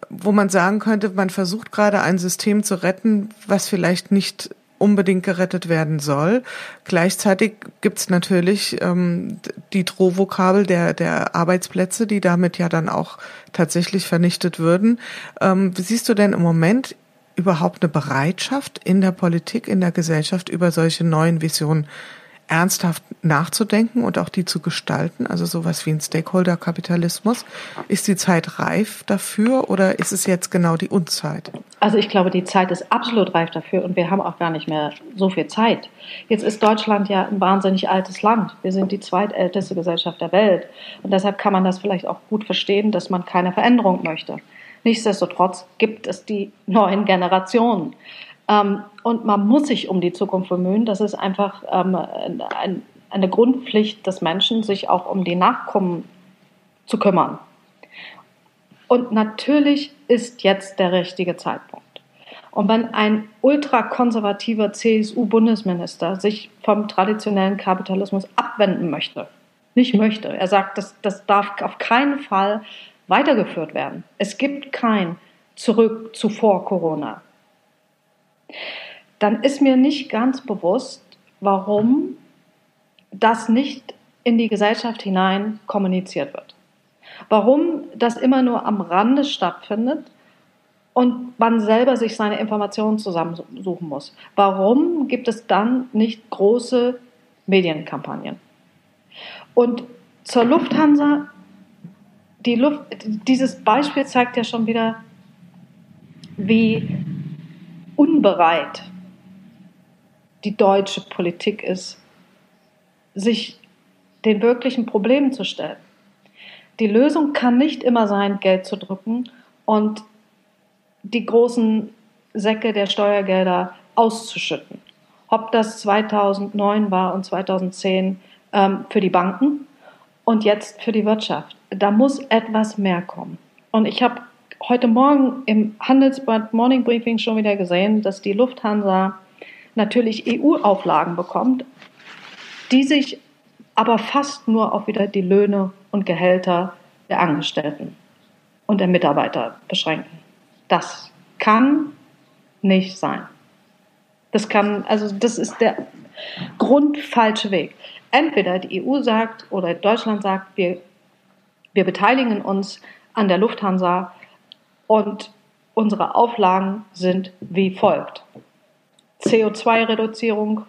wo man sagen könnte, man versucht gerade ein System zu retten, was vielleicht nicht unbedingt gerettet werden soll. Gleichzeitig gibt's natürlich ähm, die Drohvokabel der, der Arbeitsplätze, die damit ja dann auch tatsächlich vernichtet würden. Ähm, wie siehst du denn im Moment überhaupt eine Bereitschaft in der Politik, in der Gesellschaft über solche neuen Visionen ernsthaft nachzudenken und auch die zu gestalten, also sowas wie ein Stakeholder-Kapitalismus. Ist die Zeit reif dafür oder ist es jetzt genau die Unzeit? Also ich glaube, die Zeit ist absolut reif dafür und wir haben auch gar nicht mehr so viel Zeit. Jetzt ist Deutschland ja ein wahnsinnig altes Land. Wir sind die zweitälteste Gesellschaft der Welt und deshalb kann man das vielleicht auch gut verstehen, dass man keine Veränderung möchte. Nichtsdestotrotz gibt es die neuen Generationen. Ähm, und man muss sich um die Zukunft bemühen. Das ist einfach ähm, ein, eine Grundpflicht des Menschen, sich auch um die Nachkommen zu kümmern. Und natürlich ist jetzt der richtige Zeitpunkt. Und wenn ein ultrakonservativer CSU-Bundesminister sich vom traditionellen Kapitalismus abwenden möchte, nicht möchte, er sagt, das, das darf auf keinen Fall weitergeführt werden. Es gibt kein Zurück zu vor Corona dann ist mir nicht ganz bewusst, warum das nicht in die Gesellschaft hinein kommuniziert wird. Warum das immer nur am Rande stattfindet und man selber sich seine Informationen zusammensuchen muss. Warum gibt es dann nicht große Medienkampagnen? Und zur Lufthansa, die Luft, dieses Beispiel zeigt ja schon wieder, wie unbereit die deutsche Politik ist, sich den wirklichen Problemen zu stellen. Die Lösung kann nicht immer sein, Geld zu drücken und die großen Säcke der Steuergelder auszuschütten. Ob das 2009 war und 2010 ähm, für die Banken und jetzt für die Wirtschaft. Da muss etwas mehr kommen. Und ich habe heute Morgen im Handelsblatt Morning Briefing schon wieder gesehen, dass die Lufthansa natürlich EU-Auflagen bekommt, die sich aber fast nur auf wieder die Löhne und Gehälter der Angestellten und der Mitarbeiter beschränken. Das kann nicht sein. Das kann, also das ist der grundfalsche Weg. Entweder die EU sagt oder Deutschland sagt, wir, wir beteiligen uns an der Lufthansa und unsere Auflagen sind wie folgt. CO2-Reduzierung,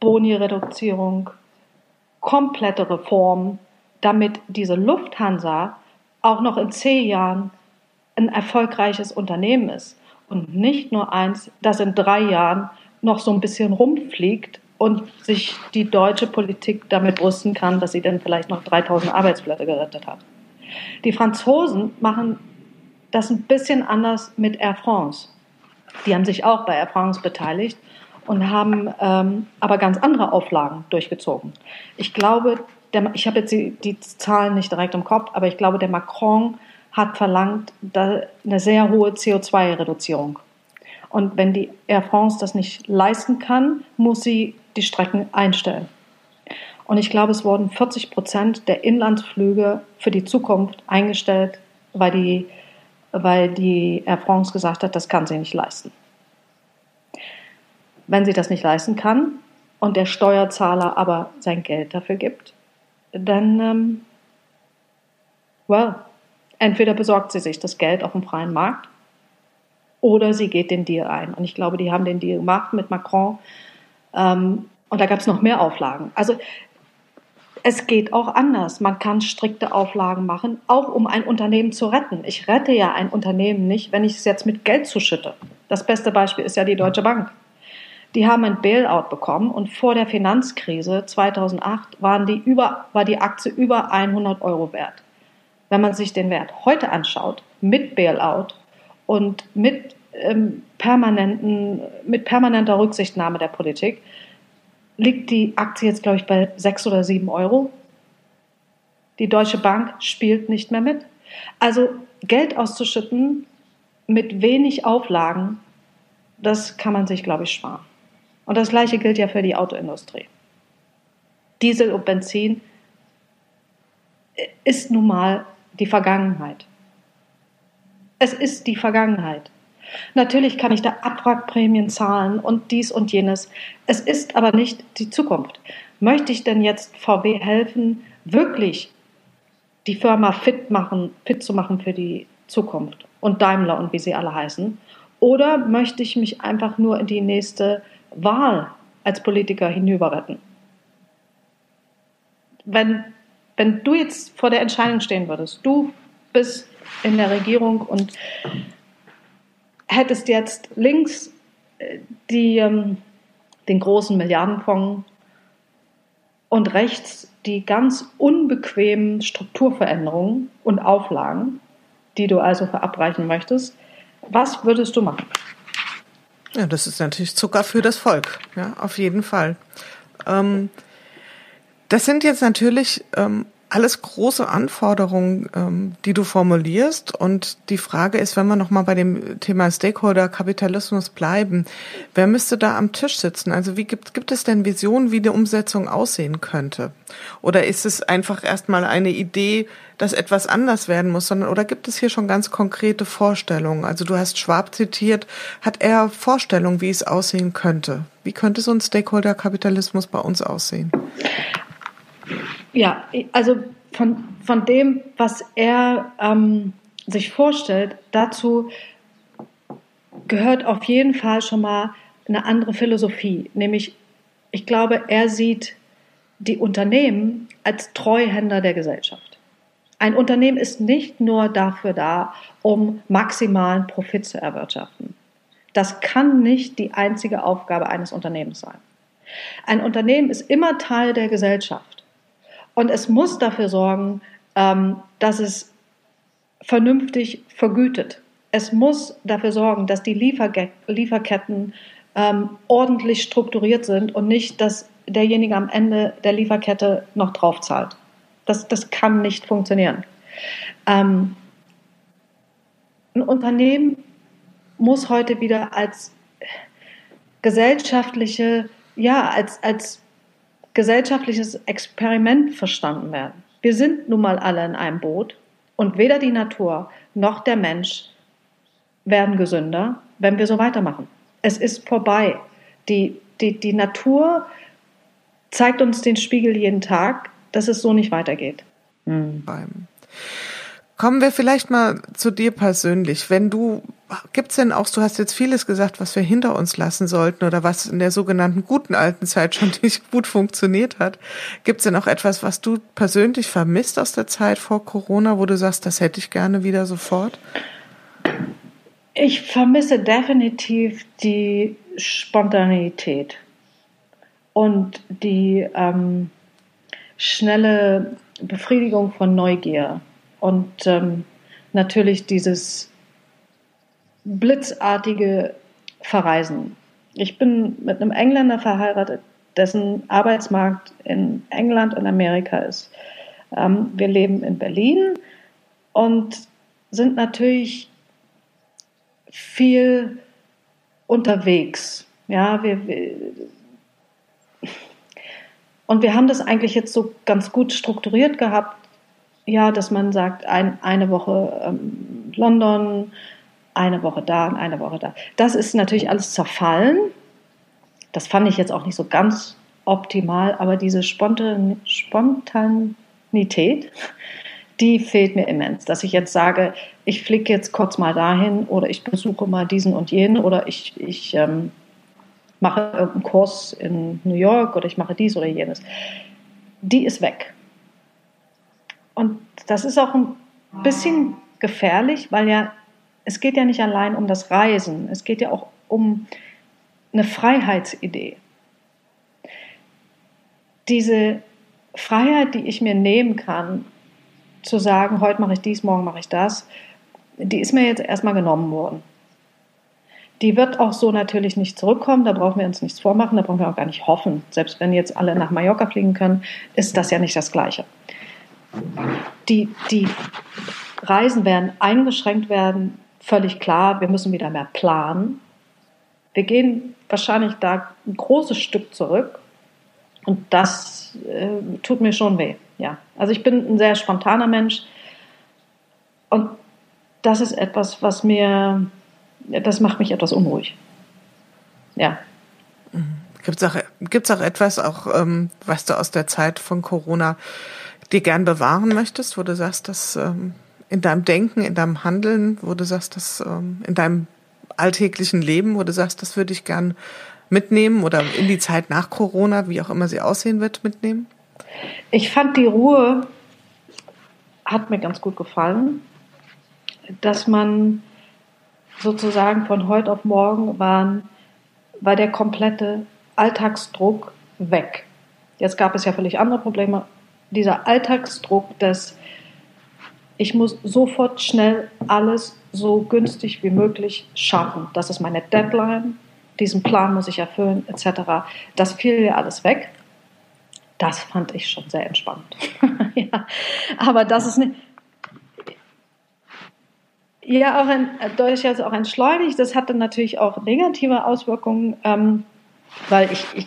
Boni-Reduzierung, komplette Reform, damit diese Lufthansa auch noch in zehn Jahren ein erfolgreiches Unternehmen ist und nicht nur eins, das in drei Jahren noch so ein bisschen rumfliegt und sich die deutsche Politik damit brüsten kann, dass sie dann vielleicht noch 3000 Arbeitsplätze gerettet hat. Die Franzosen machen das ein bisschen anders mit Air France. Die haben sich auch bei Air France beteiligt und haben ähm, aber ganz andere Auflagen durchgezogen. Ich glaube, der, ich habe jetzt die, die, Zahlen nicht direkt im Kopf, aber ich glaube, der Macron hat verlangt eine sehr hohe CO2-Reduzierung. Und wenn die Air France das nicht leisten kann, muss sie die Strecken einstellen. Und ich glaube, es wurden 40 Prozent der Inlandsflüge für die Zukunft eingestellt, weil die, weil die Air France gesagt hat, das kann sie nicht leisten. Wenn sie das nicht leisten kann und der Steuerzahler aber sein Geld dafür gibt, dann, ähm, well, entweder besorgt sie sich das Geld auf dem freien Markt oder sie geht den Deal ein. Und ich glaube, die haben den Deal gemacht mit Macron. Ähm, und da gab es noch mehr Auflagen. Also es geht auch anders. Man kann strikte Auflagen machen, auch um ein Unternehmen zu retten. Ich rette ja ein Unternehmen nicht, wenn ich es jetzt mit Geld zuschütte. Das beste Beispiel ist ja die Deutsche Bank. Die haben ein Bailout bekommen und vor der Finanzkrise 2008 waren die über, war die Aktie über 100 Euro wert. Wenn man sich den Wert heute anschaut, mit Bailout und mit, ähm, permanenten, mit permanenter Rücksichtnahme der Politik, liegt die Aktie jetzt, glaube ich, bei 6 oder 7 Euro. Die Deutsche Bank spielt nicht mehr mit. Also Geld auszuschütten mit wenig Auflagen, das kann man sich, glaube ich, sparen. Und das Gleiche gilt ja für die Autoindustrie. Diesel und Benzin ist nun mal die Vergangenheit. Es ist die Vergangenheit. Natürlich kann ich da Abwrackprämien zahlen und dies und jenes. Es ist aber nicht die Zukunft. Möchte ich denn jetzt VW helfen, wirklich die Firma fit machen, fit zu machen für die Zukunft und Daimler und wie sie alle heißen? Oder möchte ich mich einfach nur in die nächste Wahl als Politiker hinüberretten? Wenn, wenn du jetzt vor der Entscheidung stehen würdest, du bist in der Regierung und hättest jetzt links äh, die, ähm, den großen Milliardenfonds und rechts die ganz unbequemen Strukturveränderungen und Auflagen, die du also verabreichen möchtest, was würdest du machen? Ja, das ist natürlich Zucker für das Volk, ja, auf jeden Fall. Ähm, das sind jetzt natürlich ähm, alles große Anforderungen, ähm, die du formulierst. Und die Frage ist, wenn wir nochmal bei dem Thema Stakeholder-Kapitalismus bleiben, wer müsste da am Tisch sitzen? Also wie gibt, gibt es denn Visionen, wie die Umsetzung aussehen könnte? Oder ist es einfach erstmal eine Idee, dass etwas anders werden muss, sondern oder gibt es hier schon ganz konkrete Vorstellungen? Also du hast Schwab zitiert, hat er Vorstellungen, wie es aussehen könnte? Wie könnte so ein Stakeholder-Kapitalismus bei uns aussehen? Ja, also von, von dem, was er ähm, sich vorstellt, dazu gehört auf jeden Fall schon mal eine andere Philosophie. Nämlich, ich glaube, er sieht die Unternehmen als Treuhänder der Gesellschaft. Ein Unternehmen ist nicht nur dafür da, um maximalen Profit zu erwirtschaften. Das kann nicht die einzige Aufgabe eines Unternehmens sein. Ein Unternehmen ist immer Teil der Gesellschaft. Und es muss dafür sorgen, ähm, dass es vernünftig vergütet. Es muss dafür sorgen, dass die Lieferketten ähm, ordentlich strukturiert sind und nicht, dass derjenige am Ende der Lieferkette noch draufzahlt. Das, das kann nicht funktionieren. Ähm, ein Unternehmen muss heute wieder als gesellschaftliche, ja, als, als gesellschaftliches Experiment verstanden werden. Wir sind nun mal alle in einem Boot und weder die Natur noch der Mensch werden gesünder, wenn wir so weitermachen. Es ist vorbei. Die, die, die Natur zeigt uns den Spiegel jeden Tag, dass es so nicht weitergeht. Mhm. Kommen wir vielleicht mal zu dir persönlich. Wenn du, gibt's denn auch, du hast jetzt vieles gesagt, was wir hinter uns lassen sollten oder was in der sogenannten guten alten Zeit schon (laughs) nicht gut funktioniert hat. Gibt's denn auch etwas, was du persönlich vermisst aus der Zeit vor Corona, wo du sagst, das hätte ich gerne wieder sofort? Ich vermisse definitiv die Spontaneität und die ähm, schnelle Befriedigung von Neugier und ähm, natürlich dieses blitzartige Verreisen. Ich bin mit einem Engländer verheiratet, dessen Arbeitsmarkt in England und Amerika ist. Ähm, wir leben in Berlin und sind natürlich viel unterwegs. Ja, wir, wir, und wir haben das eigentlich jetzt so ganz gut strukturiert gehabt, ja, dass man sagt, ein, eine Woche ähm, London, eine Woche da und eine Woche da. Das ist natürlich alles zerfallen. Das fand ich jetzt auch nicht so ganz optimal, aber diese Spontan Spontanität, die fehlt mir immens. Dass ich jetzt sage, ich fliege jetzt kurz mal dahin oder ich besuche mal diesen und jenen oder ich, ich ähm, mache irgendeinen Kurs in New York oder ich mache dies oder jenes. Die ist weg. Und das ist auch ein bisschen gefährlich, weil ja, es geht ja nicht allein um das Reisen, es geht ja auch um eine Freiheitsidee. Diese Freiheit, die ich mir nehmen kann, zu sagen, heute mache ich dies, morgen mache ich das, die ist mir jetzt erstmal genommen worden. Die wird auch so natürlich nicht zurückkommen, da brauchen wir uns nichts vormachen, da brauchen wir auch gar nicht hoffen. Selbst wenn jetzt alle nach Mallorca fliegen können, ist das ja nicht das Gleiche. Die, die Reisen werden eingeschränkt werden, völlig klar. Wir müssen wieder mehr planen. Wir gehen wahrscheinlich da ein großes Stück zurück und das äh, tut mir schon weh. Ja, also ich bin ein sehr spontaner Mensch und das ist etwas, was mir, das macht mich etwas unruhig. Ja. Gibt es auch, gibt's auch etwas, auch ähm, was du aus der Zeit von Corona dir gern bewahren möchtest, wo du sagst, dass ähm, in deinem Denken, in deinem Handeln, wo du sagst, dass ähm, in deinem alltäglichen Leben, wo du sagst, das würde ich gern mitnehmen oder in die Zeit nach Corona, wie auch immer sie aussehen wird, mitnehmen? Ich fand die Ruhe hat mir ganz gut gefallen, dass man sozusagen von heute auf morgen waren, war der komplette Alltagsdruck weg. Jetzt gab es ja völlig andere Probleme, dieser Alltagsdruck, dass ich muss sofort schnell alles so günstig wie möglich schaffen. Das ist meine Deadline, diesen Plan muss ich erfüllen, etc. Das fiel ja alles weg. Das fand ich schon sehr entspannt. (laughs) ja, aber das ist nicht. Ja, auch ein, durchaus auch entschleunigt. Das hatte natürlich auch negative Auswirkungen, ähm, weil ich, ich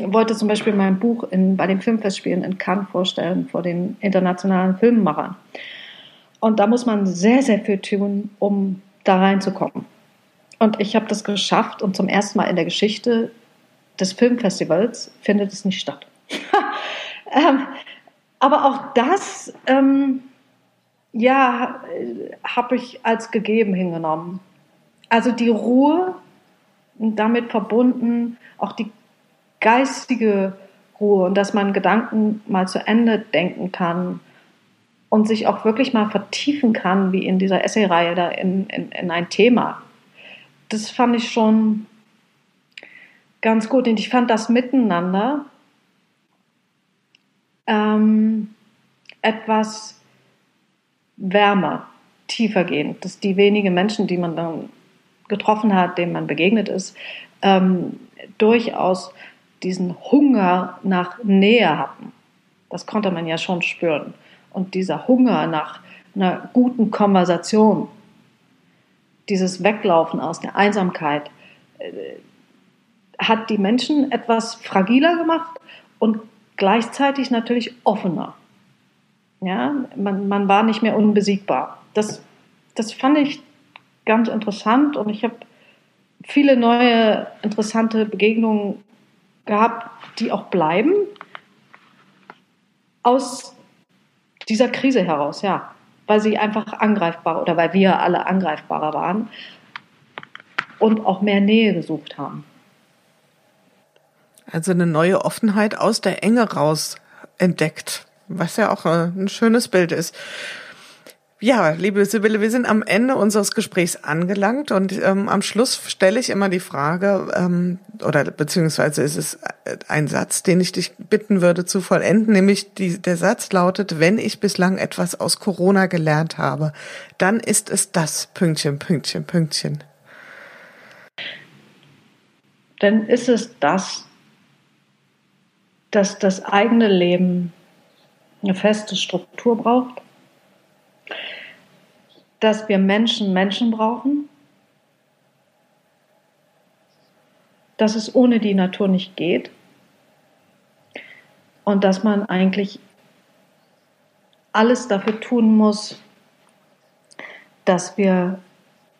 wollte zum Beispiel mein Buch in, bei den Filmfestspielen in Cannes vorstellen vor den internationalen Filmemachern. Und da muss man sehr, sehr viel tun, um da reinzukommen. Und ich habe das geschafft und zum ersten Mal in der Geschichte des Filmfestivals findet es nicht statt. (laughs) ähm, aber auch das, ähm, ja, habe ich als gegeben hingenommen. Also die Ruhe damit verbunden auch die geistige Ruhe und dass man Gedanken mal zu Ende denken kann und sich auch wirklich mal vertiefen kann, wie in dieser Essay-Reihe da in, in, in ein Thema. Das fand ich schon ganz gut und ich fand das Miteinander ähm, etwas wärmer, tiefer gehend, dass die wenigen Menschen, die man dann getroffen hat, denen man begegnet ist, ähm, durchaus diesen Hunger nach Nähe hatten. Das konnte man ja schon spüren. Und dieser Hunger nach einer guten Konversation, dieses Weglaufen aus der Einsamkeit, äh, hat die Menschen etwas fragiler gemacht und gleichzeitig natürlich offener. Ja, man, man war nicht mehr unbesiegbar. Das, das fand ich ganz interessant und ich habe viele neue interessante Begegnungen gehabt, die auch bleiben aus dieser Krise heraus, ja, weil sie einfach angreifbar oder weil wir alle angreifbarer waren und auch mehr Nähe gesucht haben. Also eine neue Offenheit aus der Enge raus entdeckt, was ja auch äh, ein schönes Bild ist. Ja, liebe Sibylle, wir sind am Ende unseres Gesprächs angelangt und ähm, am Schluss stelle ich immer die Frage, ähm, oder beziehungsweise ist es ein Satz, den ich dich bitten würde zu vollenden, nämlich die, der Satz lautet, wenn ich bislang etwas aus Corona gelernt habe, dann ist es das Pünktchen, Pünktchen, Pünktchen. Dann ist es das, dass das eigene Leben eine feste Struktur braucht dass wir Menschen Menschen brauchen, dass es ohne die Natur nicht geht und dass man eigentlich alles dafür tun muss, dass wir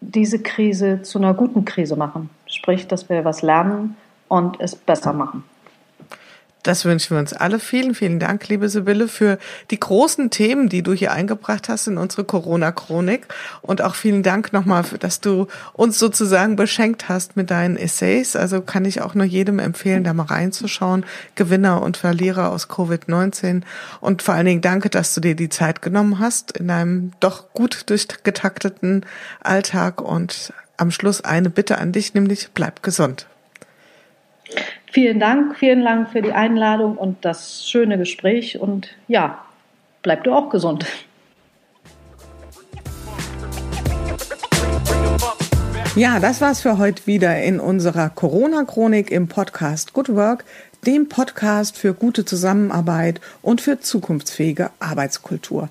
diese Krise zu einer guten Krise machen. Sprich, dass wir was lernen und es besser machen. Das wünschen wir uns alle. Vielen, vielen Dank, liebe Sibylle, für die großen Themen, die du hier eingebracht hast in unsere Corona-Chronik. Und auch vielen Dank nochmal, dass du uns sozusagen beschenkt hast mit deinen Essays. Also kann ich auch nur jedem empfehlen, da mal reinzuschauen. Gewinner und Verlierer aus Covid-19. Und vor allen Dingen danke, dass du dir die Zeit genommen hast in einem doch gut durchgetakteten Alltag. Und am Schluss eine Bitte an dich, nämlich bleib gesund. Vielen Dank, vielen Dank für die Einladung und das schöne Gespräch und ja, bleib du auch gesund. Ja, das war's für heute wieder in unserer Corona-Chronik im Podcast Good Work, dem Podcast für gute Zusammenarbeit und für zukunftsfähige Arbeitskultur.